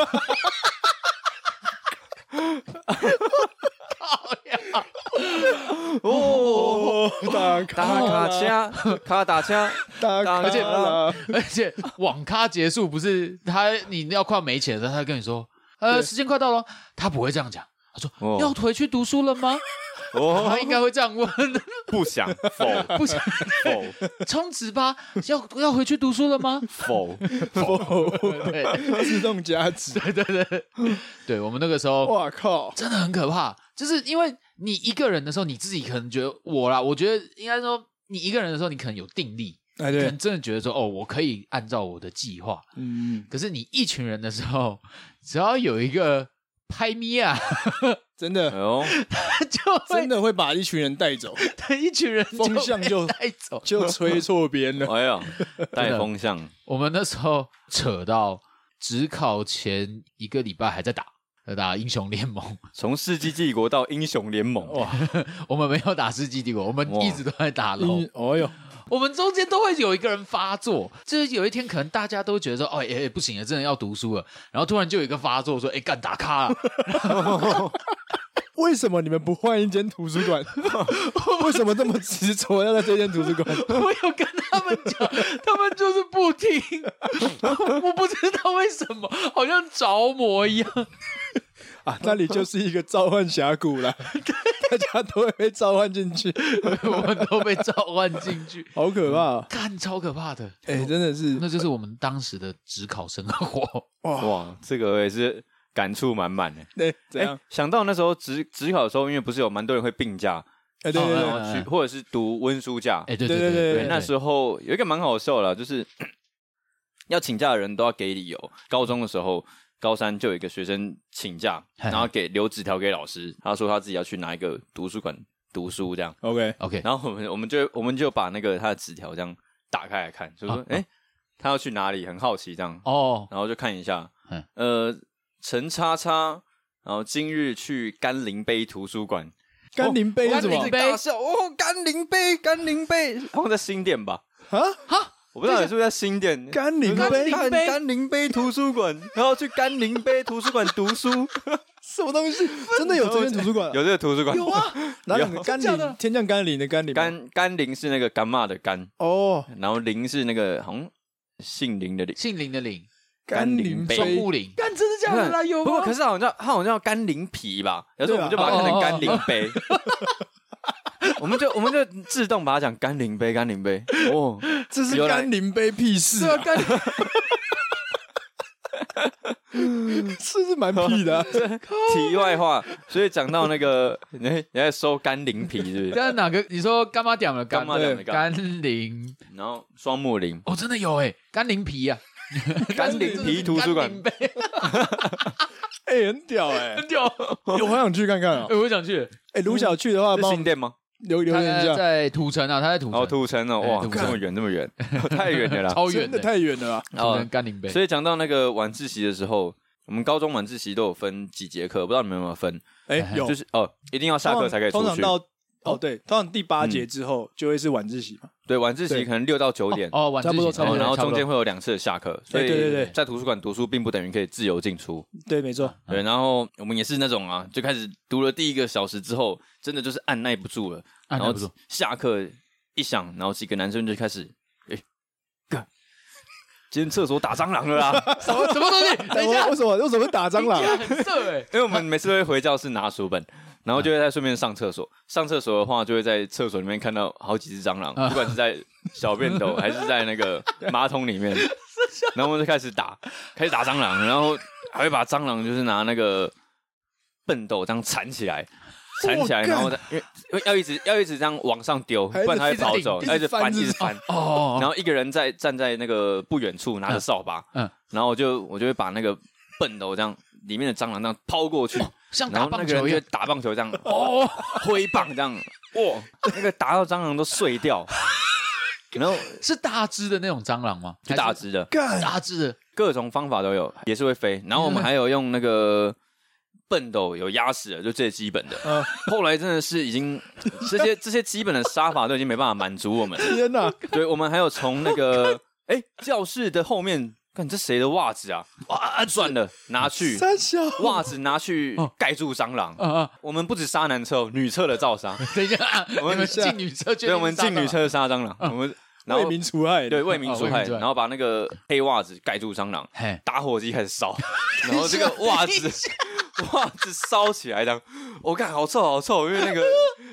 哦，打打卡车，卡打车，打卡，而且而且网咖结束不是他，你要快没钱的时候，他跟你说，呃，时间快到了，他不会这样讲，他说要回去读书了吗？哦，他应该会这样问，不想否，不想否，充值吧，要要回去读书了吗？否否，对，自动加值，对对对，对我们那个时候，哇靠，真的很可怕，就是因为。你一个人的时候，你自己可能觉得我啦，我觉得应该说，你一个人的时候，你可能有定力，哎，对，可能真的觉得说，哦，我可以按照我的计划，嗯，可是你一群人的时候，只要有一个拍咪啊，真的，哦，就真的会把一群人带走，对，一群人风向就带走，就吹错边了，哎呀，带风向，我们那时候扯到只考前一个礼拜还在打。打英雄联盟，从世纪帝国到英雄联盟，哇！我们没有打世纪帝国，我们一直都在打龙。哦哟，我们中间都会有一个人发作，就是有一天可能大家都觉得说，哦，哎，不行了，真的要读书了，然后突然就有一个发作，说，哎，干打卡了。为什么你们不换一间图书馆？为什么这么执着要在这间图书馆？我有跟他们讲，他们就是不听。我不知道为什么，好像着魔一样。啊，那里就是一个召唤峡谷了，大家都会被召唤进去，我们都被召唤进去，好可怕，干超可怕的，哎，真的是，那就是我们当时的职考生活。哇。哇，这个也是。感触满满。的，对，怎样？想到那时候职职考的时候，因为不是有蛮多人会病假，哎，对对对，去或者是读温书假，哎，对对对对，那时候有一个蛮好笑的，就是 要请假的人都要给理由。高中的时候，高三就有一个学生请假，然后给留纸条给老师，他说他自己要去拿一个图书馆读书，这样。OK OK，然后我们我们就我们就把那个他的纸条这样打开来看，就说，哎，他要去哪里？很好奇这样。哦，然后就看一下，呃。陈叉叉，然后今日去甘霖杯图书馆。甘霖杯是什么？大笑哦，甘霖杯，甘霖杯，放在新店吧？啊哈，我不知道你是不是在新店？甘霖杯，甘宁杯？图书馆，然后去甘宁杯图书馆读书，什么东西？真的有这间图书馆？有这个图书馆？有啊，哪两个甘宁？天降甘霖的甘霖，甘甘霖是那个干嘛的甘。哦，然后霖是那个好像姓林的林，姓林的林，甘霖杯，双木林，甘真的假的？啦？有不过可是好像叫它好像叫甘霖皮吧？有时候我们就把它看成甘霖杯。我们就我们就自动把它讲甘霖杯，甘霖杯哦，这是甘霖杯屁事啊！甘霖 是是蛮屁的。题外话，所以讲到那个，你你在收甘霖皮是不是？这哪个？你说干妈点了干妈点的甘霖，然后双木林哦，真的有哎，甘霖皮呀，甘霖皮图书馆，哎，很屌哎，很屌，我好想去看看啊！哎，我想去。哎，卢小去的话，新店吗？留留言一下，在土城啊，他在土城。哦，土城哦，哇，这么远，这么远，太远了啦，超远，的太远了。土城甘宁杯。所以讲到那个晚自习的时候，我们高中晚自习都有分几节课，不知道你们有没有分？哎，有，就是哦，一定要下课才可以出去。通常到哦，对，通常第八节之后就会是晚自习嘛。对，晚自习可能六到九点哦，晚自习差不多，然后中间会有两次的下课，所以对对对，在图书馆读书并不等于可以自由进出。对，没错。对，然后我们也是那种啊，就开始读了第一个小时之后，真的就是按捺不住了。然后下课一响，然后几个男生就开始，哎，哥，今天厕所打蟑螂了啦！什么什么东西？等一下，为什么为什么打蟑螂？很色哎！因为我们每次都会回教室拿书本，然后就会在顺便上厕所。上厕所的话，就会在厕所里面看到好几只蟑螂，不管是在小便斗还是在那个 马桶里面。然后我们就开始打，开始打蟑螂，然后还会把蟑螂就是拿那个笨斗这样缠起来。缠起来，然后因为要一直要一直这样往上丢，不然它会跑走。要一直翻，一直翻。哦。然后一个人在站在那个不远处拿着扫把，嗯，然后我就我就会把那个笨斗这样里面的蟑螂这样抛过去，像打棒球一样打棒球这样，哦，挥棒这样，哇，那个打到蟑螂都碎掉。然后是大只的那种蟑螂吗？是大只的，大只的，各种方法都有，也是会飞。然后我们还有用那个。笨斗有压死的，就最基本的。嗯，后来真的是已经这些这些基本的杀法都已经没办法满足我们。天哪！对，我们还有从那个哎教室的后面，看这谁的袜子啊？啊，算了，拿去。袜子拿去盖住蟑螂。啊啊，我们不止杀男厕，女厕的照杀。等一下，我们进女厕，对，我们进女厕杀蟑螂。我们为民除害，对，为民除害，然后把那个黑袜子盖住蟑螂，打火机开始烧，然后这个袜子。袜子烧起来的，我看好臭好臭，因为那个，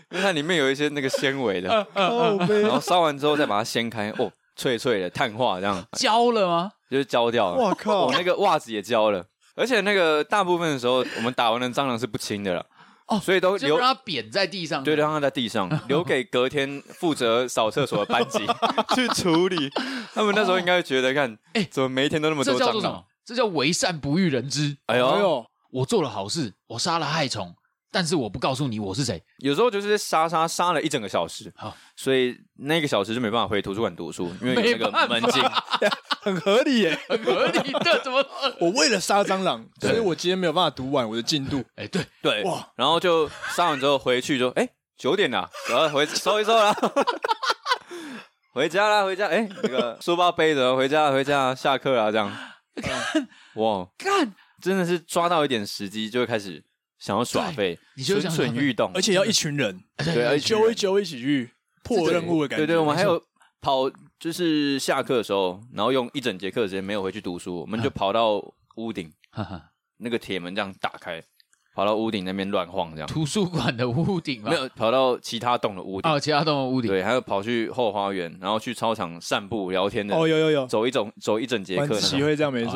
因为它里面有一些那个纤维的，然后烧完之后再把它掀开，哦，脆脆的，碳化这样，焦了吗？就是焦掉了。我靠，我那个袜子也焦了，而且那个大部分的时候，我们打完的蟑螂是不清的了，哦，所以都留让它扁在地上，对，让它在地上，留给隔天负责扫厕所的班级 去处理。他们那时候应该会觉得，看，哎，怎么每一天都那么多蟑螂？这叫为善不欲人知。哎呦。我做了好事，我杀了害虫，但是我不告诉你我是谁。有时候就是杀杀杀了一整个小时，好，所以那个小时就没办法回图书馆读书，因为有那个门禁，很合理耶，很合理的。怎么？我为了杀蟑螂，所以我今天没有办法读完我的进度。哎，对对，哇，然后就杀完之后回去就，哎，九点了，然后回收一收了，回家啦，回家，哎，那个书包背着回家，回家，下课了，这样，哇，干。真的是抓到一点时机，就会开始想要耍废，蠢蠢欲动，而且要一群人，对，揪一揪一起去破任务的感觉。对对，我们还有跑，就是下课的时候，然后用一整节课的时间没有回去读书，我们就跑到屋顶，那个铁门这样打开，跑到屋顶那边乱晃，这样。图书馆的屋顶吗？没有，跑到其他栋的屋顶。哦，其他栋的屋顶。对，还有跑去后花园，然后去操场散步聊天的。哦，有有有，走一种走一整节课。体会这样没错。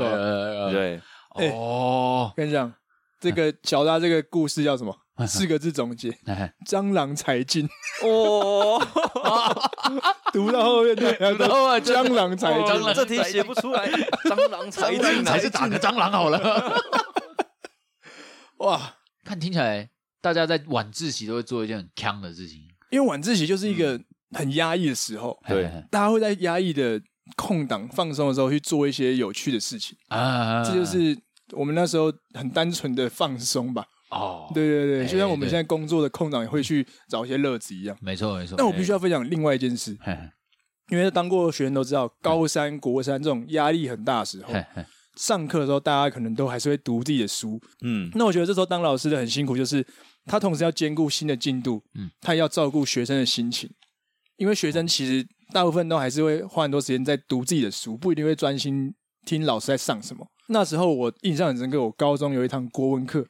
对。哦，跟你讲，这个乔大这个故事叫什么？四个字总结：蟑螂才尽。哦，读到后面对，然后蟑螂才尽，这题写不出来。蟑螂才尽，还是打个蟑螂好了。哇，看听起来，大家在晚自习都会做一件很锵的事情，因为晚自习就是一个很压抑的时候，对，大家会在压抑的。空档放松的时候去做一些有趣的事情啊，这就是我们那时候很单纯的放松吧。哦，对对对，就像我们现在工作的空档也会去找一些乐子一样。没错没错。那我必须要分享另外一件事，因为当过学生都知道，高三、国三这种压力很大的时候，上课的时候大家可能都还是会读自己的书。嗯，那我觉得这时候当老师的很辛苦，就是他同时要兼顾新的进度，嗯，他也要照顾学生的心情，因为学生其实大部分都还是会花很多时间在读自己的书，不一定会专心听老师在上什么。那时候我印象很深刻，我高中有一堂国文课。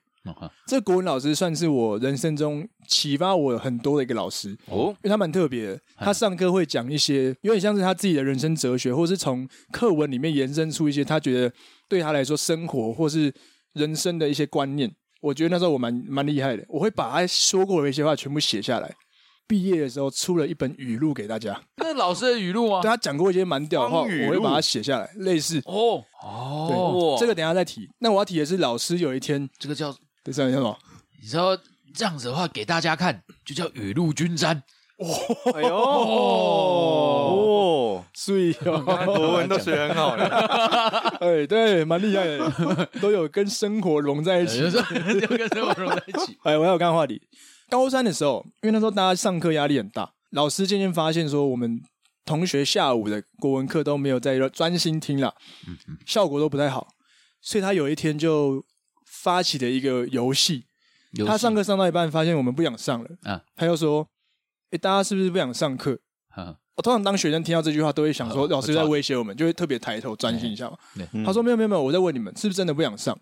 这个国文老师算是我人生中启发我很多的一个老师哦，因为他蛮特别的。他上课会讲一些有点像是他自己的人生哲学，或是从课文里面延伸出一些他觉得对他来说生活或是人生的一些观念。我觉得那时候我蛮蛮厉害的，我会把他说过的一些话全部写下来。毕业的时候出了一本语录给大家，那老师的语录啊，对他讲过一些蛮屌的话，我会把它写下来，类似哦哦，这个等一下再提。那我要提的是老师有一天这个叫。这叫什么？你说这样子的话给大家看，就叫雨露均沾。哦，哎呦，哦，所以国文都学很好了。哎，对，蛮厉害的，都有跟生活融在一起，有跟生活融在一起。哎，我要看话题。高三的时候，因为那时候大家上课压力很大，老师渐渐发现说，我们同学下午的国文课都没有在专心听了，效果都不太好，所以他有一天就。发起了一个游戏，他上课上到一半，发现我们不想上了，啊，他又说：“哎，大家是不是不想上课？”我通常当学生听到这句话，都会想说老师在威胁我们，就会特别抬头专心一下嘛。他说：“没有没有没有，我在问你们，是不是真的不想上？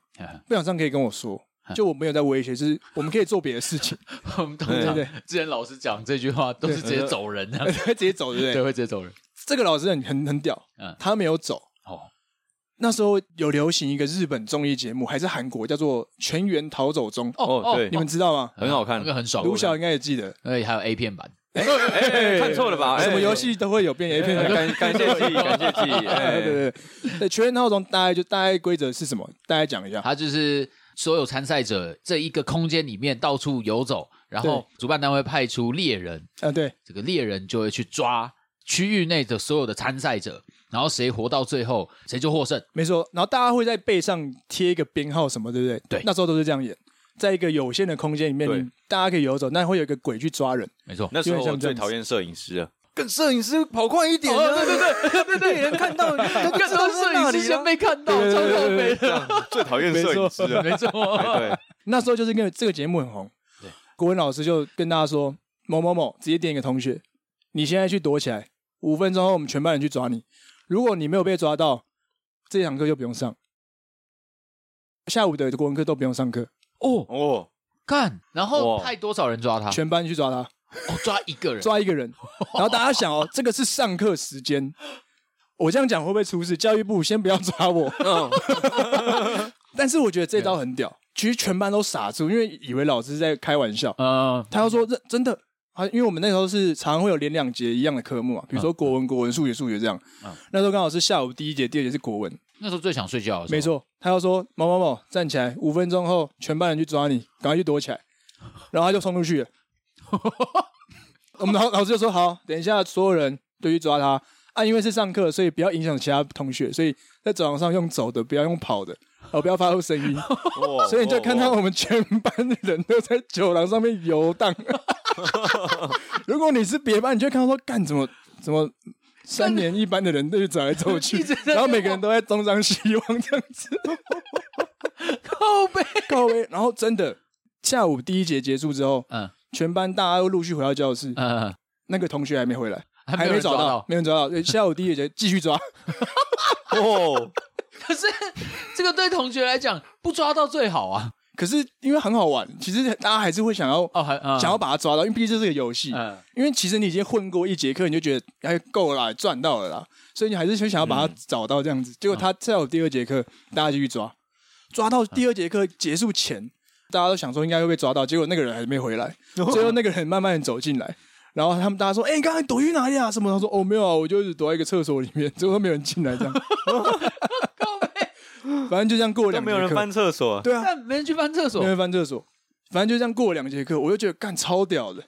不想上可以跟我说，就我没有在威胁，就是我们可以做别的事情。”我们通常之前老师讲这句话都是直接走人的，会直接走，对不对？对，会直接走人。这个老师很很很屌，他没有走。哦那时候有流行一个日本综艺节目，还是韩国，叫做《全员逃走中》。哦，对，你们知道吗？很好看，那个很爽。卢晓应该也记得，哎，还有 A 片版。哎，看错了吧？什么游戏都会有变 A 片的。感感谢祭，感谢祭。对对对，对，全员逃走中大概就大概规则是什么？大概讲一下。它就是所有参赛者这一个空间里面到处游走，然后主办单位派出猎人。啊，对，这个猎人就会去抓区域内的所有的参赛者。然后谁活到最后，谁就获胜。没错。然后大家会在背上贴一个编号什么，对不对？对。那时候都是这样演，在一个有限的空间里面，大家可以游走，但会有一个鬼去抓人。没错。那时候我最讨厌摄影师了，跟摄影师跑快一点。对对对对对，人看到，看到摄影师先被看到，超倒霉的。最讨厌摄影师了，没错。对。那时候就是因为这个节目很红，对。国文老师就跟大家说：“某某某，直接点一个同学，你现在去躲起来，五分钟后我们全班人去抓你。”如果你没有被抓到，这堂课就不用上。下午的国文课都不用上课。哦哦，干，然后派多少人抓他？全班去抓他。哦，抓一个人，抓一个人。然后大家想哦，这个是上课时间，我这样讲会不会出事？教育部先不要抓我。嗯。但是我觉得这招很屌，其实全班都傻住，因为以为老师在开玩笑。嗯。他要说这真的。啊，因为我们那时候是常常会有连两节一样的科目啊，比如说国文、国文、数学、数学这样。嗯，那时候刚好是下午第一节，第二节是国文。那时候最想睡觉的时候。没错，他要说某某某站起来，五分钟后全班人去抓你，赶快去躲起来。然后他就冲出去了。我们老老师就说好，等一下所有人都去抓他啊，因为是上课，所以不要影响其他同学，所以在走廊上用走的，不要用跑的。哦，不要发出声音，所以你就看到我们全班的人都在走廊上面游荡。如果你是别班，你就看到说，干怎么怎么三年一班的人都走来走去，然后每个人都在东张西望这样子，靠北靠北。然后真的下午第一节结束之后，嗯，全班大家都陆续回到教室，嗯，那个同学还没回来，还没找到，没人找到。下午第一节继续抓，哦。可是这个对同学来讲，不抓到最好啊。可是因为很好玩，其实大家还是会想要哦，还想要把它抓到，因为毕竟这是个游戏。嗯。因为其实你已经混过一节课，你就觉得哎够了，赚到了啦，所以你还是很想要把它找到这样子。结果他再有第二节课，大家继续抓，抓到第二节课结束前，大家都想说应该会被抓到，结果那个人还没回来，最后那个人慢慢走进来。然后他们大家说：“哎、欸，你刚才躲去哪里啊？什么？”他说：“哦，没有啊，我就一直躲在一个厕所里面，最后没有人进来，这样。”反正就这样过了两节课，没有人翻厕所。对啊，没人去翻厕所，没人翻厕所。反正就这样过了两节课，我就觉得干超屌的。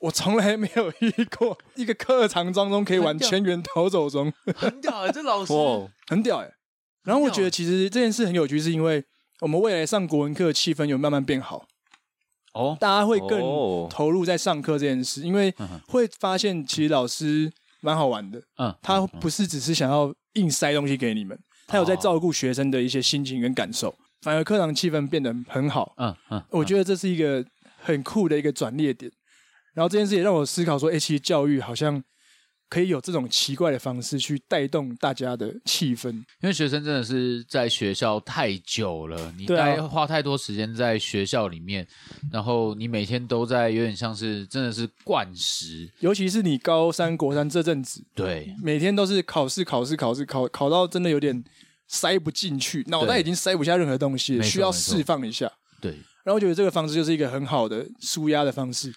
我从来没有遇过一个课堂当中可以玩全员逃走中，很屌哎！这老师很屌哎。然后我觉得其实这件事很有趣，是因为我们未来上国文课的气氛有慢慢变好。哦，大家会更投入在上课这件事，因为会发现其实老师蛮好玩的。嗯，他不是只是想要硬塞东西给你们，他有在照顾学生的一些心情跟感受，反而课堂气氛变得很好。嗯嗯，我觉得这是一个很酷的一个转捩点。然后这件事也让我思考说，哎，其实教育好像。可以有这种奇怪的方式去带动大家的气氛，因为学生真的是在学校太久了，你待花太多时间在学校里面，然后你每天都在有点像是真的是惯食，尤其是你高三国三这阵子，对，每天都是考试考试考试考考到真的有点塞不进去，脑袋已经塞不下任何东西，需要释放一下。对，然后我觉得这个方式就是一个很好的舒压的方式，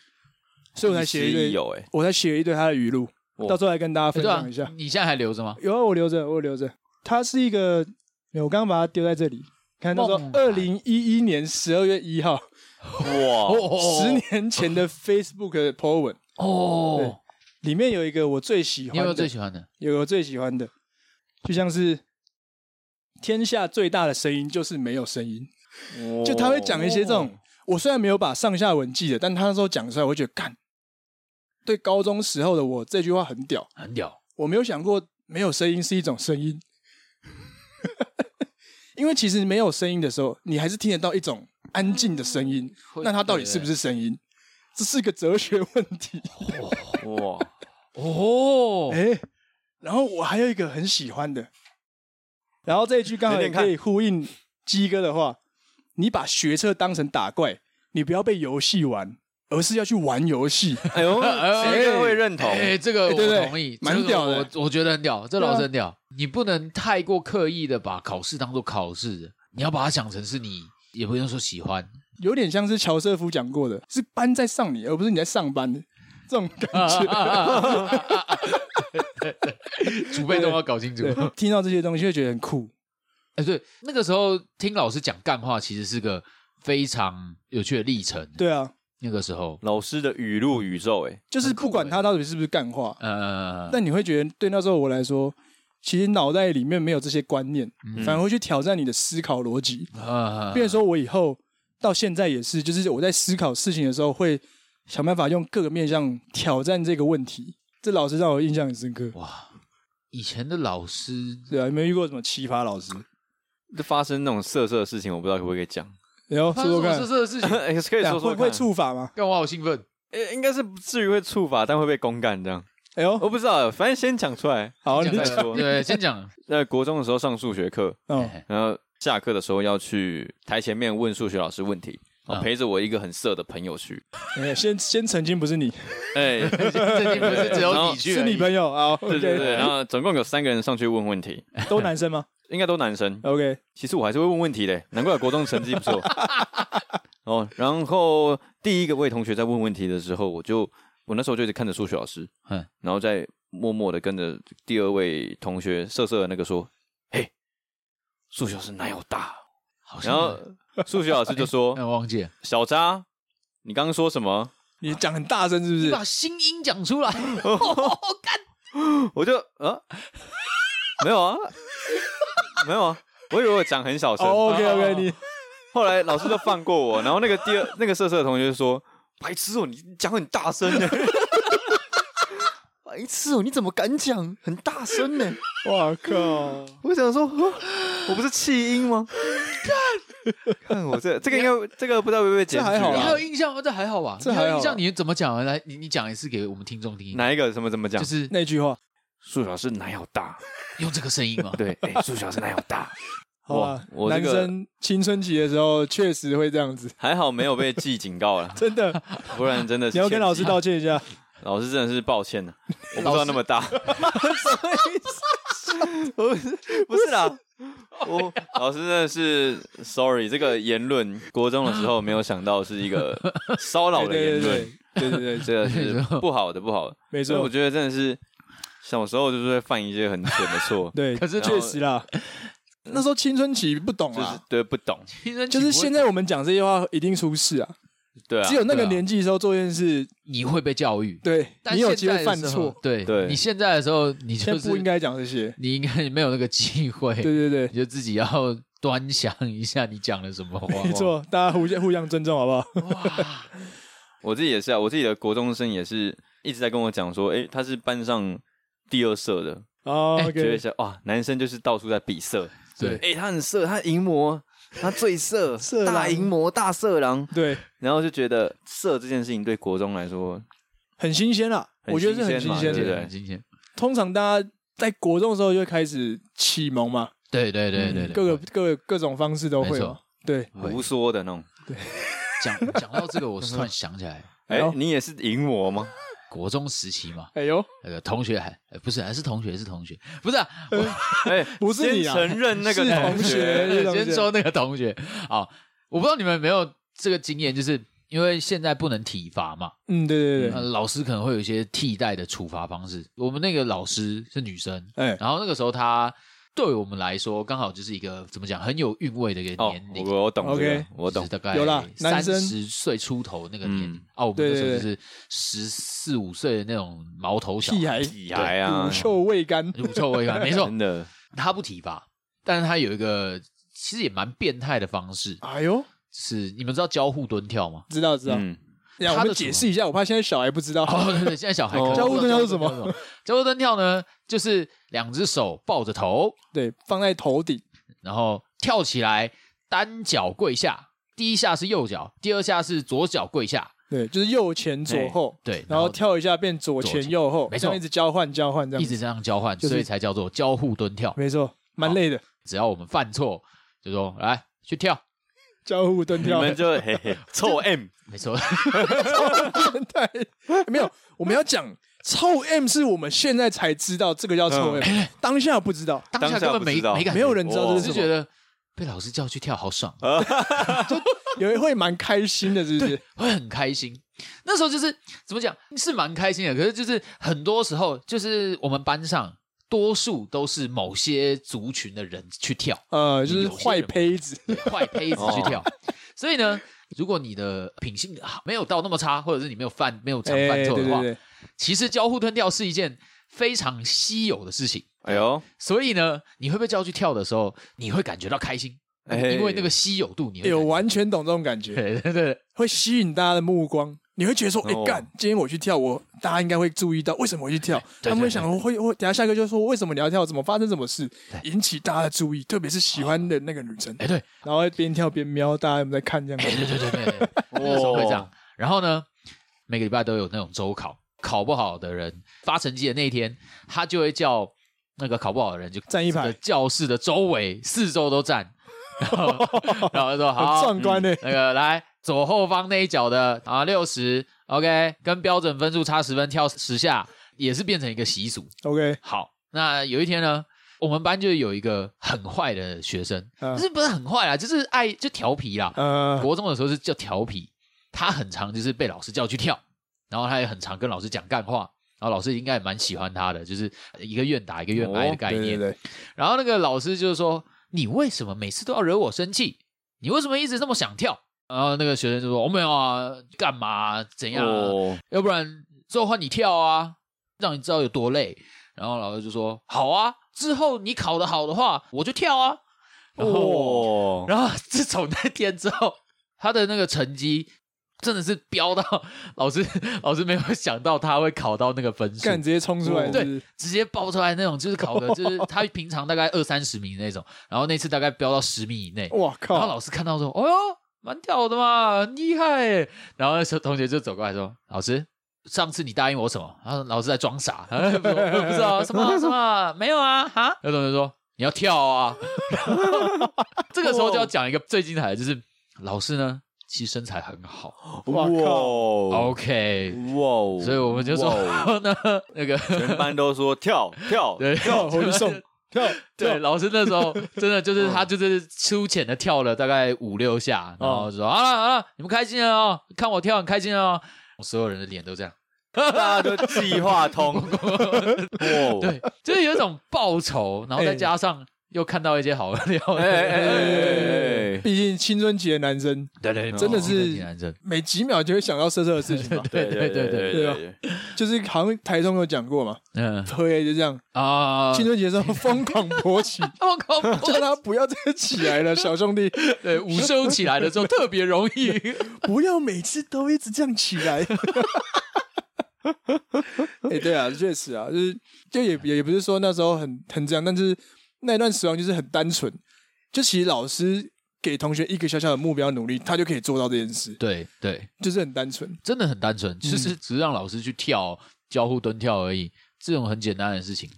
所以我才写一堆，我才写了一堆他的语录。到时候来跟大家分享一下。你现在还留着吗？有啊，我留着，我留着。它是一个，我刚刚把它丢在这里。看到说，二零一一年十二月一号，哇，十年前的 Facebook 的 po 文哦。里面有一个我最喜欢的，有没有最喜欢的？有我最喜欢的，就像是天下最大的声音就是没有声音。就他会讲一些这种，我虽然没有把上下文记得，但他那时候讲出来，我会觉得干。对高中时候的我，这句话很屌，很屌。我没有想过没有声音是一种声音，因为其实没有声音的时候，你还是听得到一种安静的声音。那它到底是不是声音？这是个哲学问题。哇 哦，哎，然后我还有一个很喜欢的，然后这一句刚好也可以呼应鸡哥的话：你把学车当成打怪，你不要被游戏玩。而是要去玩游戏，哎呦，谁 都会认同。哎，这个我同意，蛮屌的。我我觉得很屌，这老师很屌。你不能太过刻意的把考试当做考试，你要把它想成是你，也不用说喜欢，有点像是乔瑟夫讲过的，是班在上你，而不是你在上班的这种感觉。储备都要搞清楚。听到这些东西会觉得很酷。哎，对，那个时候听老师讲干话，其实是个非常有趣的历程。对啊。那个时候，老师的语录宇宙，哎，就是不管他到底是不是干话，呃，但你会觉得，对那时候我来说，其实脑袋里面没有这些观念，嗯、反而会去挑战你的思考逻辑。啊，变成说我以后到现在也是，就是我在思考事情的时候，会想办法用各个面向挑战这个问题。这老师让我印象很深刻。哇，以前的老师，对啊，有没有遇过什么奇葩老师？就发生那种色色的事情，我不知道可不可以讲。然后说说看，色色的事情，可以说说会不会触法吗？让我好兴奋。诶，应该是不至于会触法，但会被公干这样。哎呦，我不知道，反正先讲出来。好，你再说。对，先讲。在国中的时候上数学课，嗯，然后下课的时候要去台前面问数学老师问题，陪着我一个很色的朋友去。先先曾经不是你，哎，曾经不是只有你去，是你朋友啊。对对对，然后总共有三个人上去问问题，都男生吗？应该都男生，OK。其实我还是会问问题的，难怪国中成绩不错。哦，然后第一个位同学在问问题的时候，我就我那时候就一直看着数学老师，嗯，然后再默默的跟着第二位同学色色的那个说：“嘿，数学老师哪有大？”然后 数学老师就说：“我忘记了，小渣，你刚刚说什么？你讲很大声是不是？你把心音讲出来。”我就啊，没有啊。没有啊，我以为我讲很小声。Oh, OK OK，你 后来老师就放过我，然后那个第二那个色色的同学就说：“白痴哦，你讲很大声呢。”白痴哦，你怎么敢讲很大声呢？哇靠！我想说，我不是弃音吗？看，我这这个应该这个不知道会不会剪。这还好，你还有印象吗？这还好吧？这还有印象？你怎么讲？来，你你讲一次给我们听众听。哪一个？什么怎么讲？就是那句话。数学老师哪有大？用这个声音吗？对，哎，数学老师哪有大？哇，我男生青春期的时候确实会这样子，还好没有被记警告了，真的，不然真的是你要跟老师道歉一下。老师真的是抱歉了，我不知道那么大，什么意思？不是，不是啦，我老师真的是 sorry，这个言论国中的时候没有想到是一个骚扰的言论，对对对，这个是不好的，不好的，没错，我觉得真的是。小时候就是会犯一些很蠢的错，对，可是确实啦，那时候青春期不懂啊，对，不懂，就是现在我们讲这些话一定出事啊，对啊，只有那个年纪的时候做这件事，你会被教育，对，你有机会犯错，对，对，你现在的时候，你就不应该讲这些，你应该没有那个机会，对对对，你就自己要端详一下你讲了什么话，没错，大家互相互相尊重好不好？哇，我自己也是啊，我自己的国中生也是一直在跟我讲说，哎，他是班上。第二色的。哦，觉得是哇，男生就是到处在比色，对，哎，他很色，他淫魔，他最色，色大淫魔，大色狼，对，然后就觉得色这件事情对国中来说很新鲜啦，我觉得是很新鲜，对，很新鲜。通常大家在国中的时候就会开始启蒙嘛，对对对对，各个各各种方式都会有，对，胡说的那种，对。讲讲到这个，我突然想起来，哎，你也是淫魔吗？国中时期嘛，哎呦，那个同学还不是还是同学是同学，不是，哎，不是你承认那个同学，先说那个同学。啊，我不知道你们有没有这个经验，就是因为现在不能体罚嘛，嗯，对对对，老师可能会有一些替代的处罚方式。我们那个老师是女生，哎，然后那个时候她。对我们来说，刚好就是一个怎么讲很有韵味的一个年龄。我我懂，OK，我懂，大概三十岁出头那个年龄。哦，我们那时候就是十四五岁的那种毛头小屁孩，屁孩啊，乳臭未干，乳臭未干，没错，真的。他不体罚，但是他有一个其实也蛮变态的方式。哎呦，是你们知道交互蹲跳吗？知道，知道。让我们解释一下，我怕现在小孩不知道。哦，对对，现在小孩交互蹲跳是什么？交互蹲跳呢，就是两只手抱着头，对，放在头顶，然后跳起来，单脚跪下。第一下是右脚，第二下是左脚跪下。对，就是右前左后。对，然后跳一下变左前右后，没错，一直交换交换这样，一直这样交换，所以才叫做交互蹲跳。没错，蛮累的。只要我们犯错，就说来去跳。交互蹲跳，你们就嘿嘿 臭 M，没错，臭变态，没有，我们要讲臭 M 是我们现在才知道这个叫臭 M，当下不知道，当下根本没没感，没有人知道只是什么，觉得被老师叫去跳好爽，就有人会蛮开心的，是不是？会很开心。那时候就是怎么讲，是蛮开心的，可是就是很多时候，就是我们班上。多数都是某些族群的人去跳，呃，就是坏胚子，坏胚子 去跳。所以呢，如果你的品性没有到那么差，或者是你没有犯没有常犯错的话，其实交互吞跳是一件非常稀有的事情。哎呦，所以呢，你会被叫去跳的时候，你会感觉到开心，因为那个稀有度，你有完全懂这种感觉，对对对，会吸引大家的目光。你会觉得说，哎干，今天我去跳，我大家应该会注意到为什么我去跳，他们会想，会会，等下下一个就说，为什么你要跳？怎么发生什么事，引起大家的注意，特别是喜欢的那个女生，哎对，然后边跳边瞄，大家有没有在看这样？对对对对，那时候会这样。然后呢，每个礼拜都有那种周考，考不好的人发成绩的那一天，他就会叫那个考不好的人就站一排，教室的周围四周都站，然后然后说好，壮观的，那个来。左后方那一脚的啊，六十，OK，跟标准分数差十分，跳十下，也是变成一个习俗，OK。好，那有一天呢，我们班就有一个很坏的学生，就、uh, 是不是很坏啦，就是爱就调皮啦。呃，uh, 国中的时候是叫调皮，他很常就是被老师叫去跳，然后他也很常跟老师讲干话，然后老师应该也蛮喜欢他的，就是一个愿打一个愿挨的概念。Oh, 对对对。然后那个老师就是说：“你为什么每次都要惹我生气？你为什么一直这么想跳？”然后那个学生就说：“我、哦、没有啊，干嘛？怎样、啊？哦、要不然之后换你跳啊，让你知道有多累。”然后老师就说：“好啊，之后你考得好的话，我就跳啊。”然后，哦、然后自从那天之后，他的那个成绩真的是飙到老师 老师没有想到他会考到那个分数，干直接冲出来是是，对，直接爆出来那种，就是考的，就是他平常大概二三十名那种，然后那次大概飙到十名以内。哇靠！然后老师看到说：“哦哟。”蛮屌的嘛，很厉害。然后那时候同学就走过来说：“老师，上次你答应我什么？”他说老师在装傻，不知道什么什么没有啊？哈？有同学说：“你要跳啊！” 这个时候就要讲一个最精彩的，就是老师呢，其实身材很好。哇靠！OK，哇！所以我们就说呢 那个全班都说跳跳对跳回送。跳 对，老师那时候 真的就是他就是粗浅的跳了大概五六下，然后就说好了好了，你们开心了哦，看我跳很开心哦，所有人的脸都这样，大家都计划通。过，对，就是有一种报仇，然后再加上。又看到一些好料，哎哎哎！毕竟青春期的男生，对对，真的是每几秒就会想到色色的事情嘛，对对对对对吧？就是好像台中有讲过嘛，嗯，对，就这样啊。青春期的时候疯狂勃起，疯狂叫他不要再起来了，小兄弟。对，午休起来的时候特别容易，不要每次都一直这样起来。哎、欸，对啊，确实啊，就是就也也不是说那时候很很这样，但是那一段时光就是很单纯。就其实老师给同学一个小小的目标努力，他就可以做到这件事。对对，就是很单纯，真的很单纯，就是只是让老师去跳交互蹲跳而已，这种很简单的事情。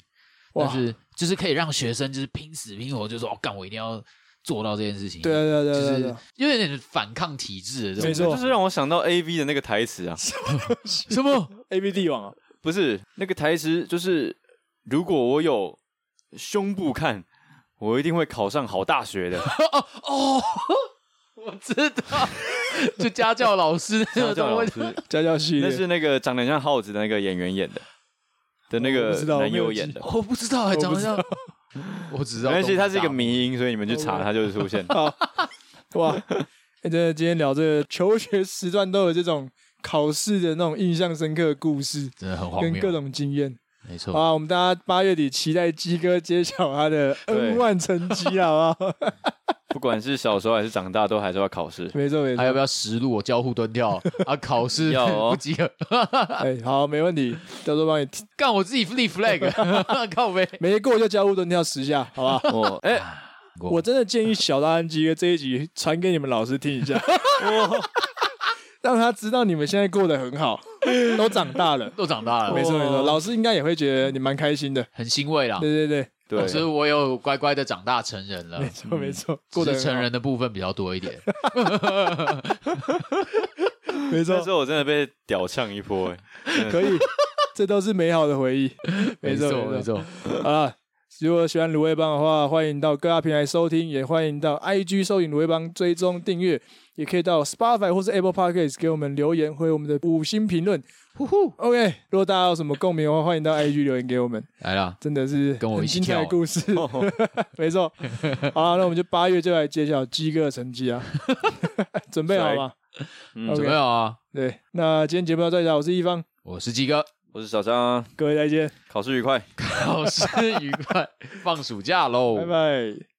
但是就是可以让学生就是拼死拼活，就说哦，干我一定要做到这件事情。对对对，就是有点反抗体制的这种。没错，就是让我想到 A V 的那个台词啊，什么 A V 帝王啊？不是那个台词，就是如果我有胸部看，我一定会考上好大学的。哦 哦，我知道，就家教老师，家教老师，家教系列，那是那个长得像耗子的那个演员演的。的那个男友演的，我不知道，还长得像，我只知道。没关系，他是一个迷音，所以你们去查，他就会出现。哇，真的，今天聊这个求学时段都有这种考试的那种印象深刻的故事，真的很荒谬，跟各种经验。没错。啊，我们大家八月底期待鸡哥揭晓他的 N 万成绩，好不好？不管是小时候还是长大，都还是要考试。没错没错，还要不要实录？我交互蹲跳啊，考试要不及格。哎，好，没问题，到时候帮你干，我自己立 flag，靠呗，没过就交互蹲跳十下，好吧？我哎，我真的建议小大安鸡哥这一集传给你们老师听一下，让他知道你们现在过得很好，都长大了，都长大了，没错没错，老师应该也会觉得你蛮开心的，很欣慰啦。对对对。对，所以我有乖乖的长大成人了。没错没错，过得成人的部分比较多一点。没错，那时候我真的被屌呛一波，哎，可以，这都是美好的回忆。没错没错。啊，如果喜欢卤味帮的话，欢迎到各大平台收听，也欢迎到 IG 搜寻卤味帮追踪订阅，也可以到 Spotify 或是 Apple Podcast 给我们留言，回我们的五星评论。呼呼，OK。如果大家有什么共鸣的话，欢迎到 IG 留言给我们。来了，真的是跟我一起跳的故事，没错。好，那我们就八月就来揭晓鸡哥的成绩啊，准备好吗？嗯，准备好啊。对，那今天节目到这里了，我是一方，我是鸡哥，我是小张，各位再见，考试愉快，考试愉快，放暑假喽，拜拜。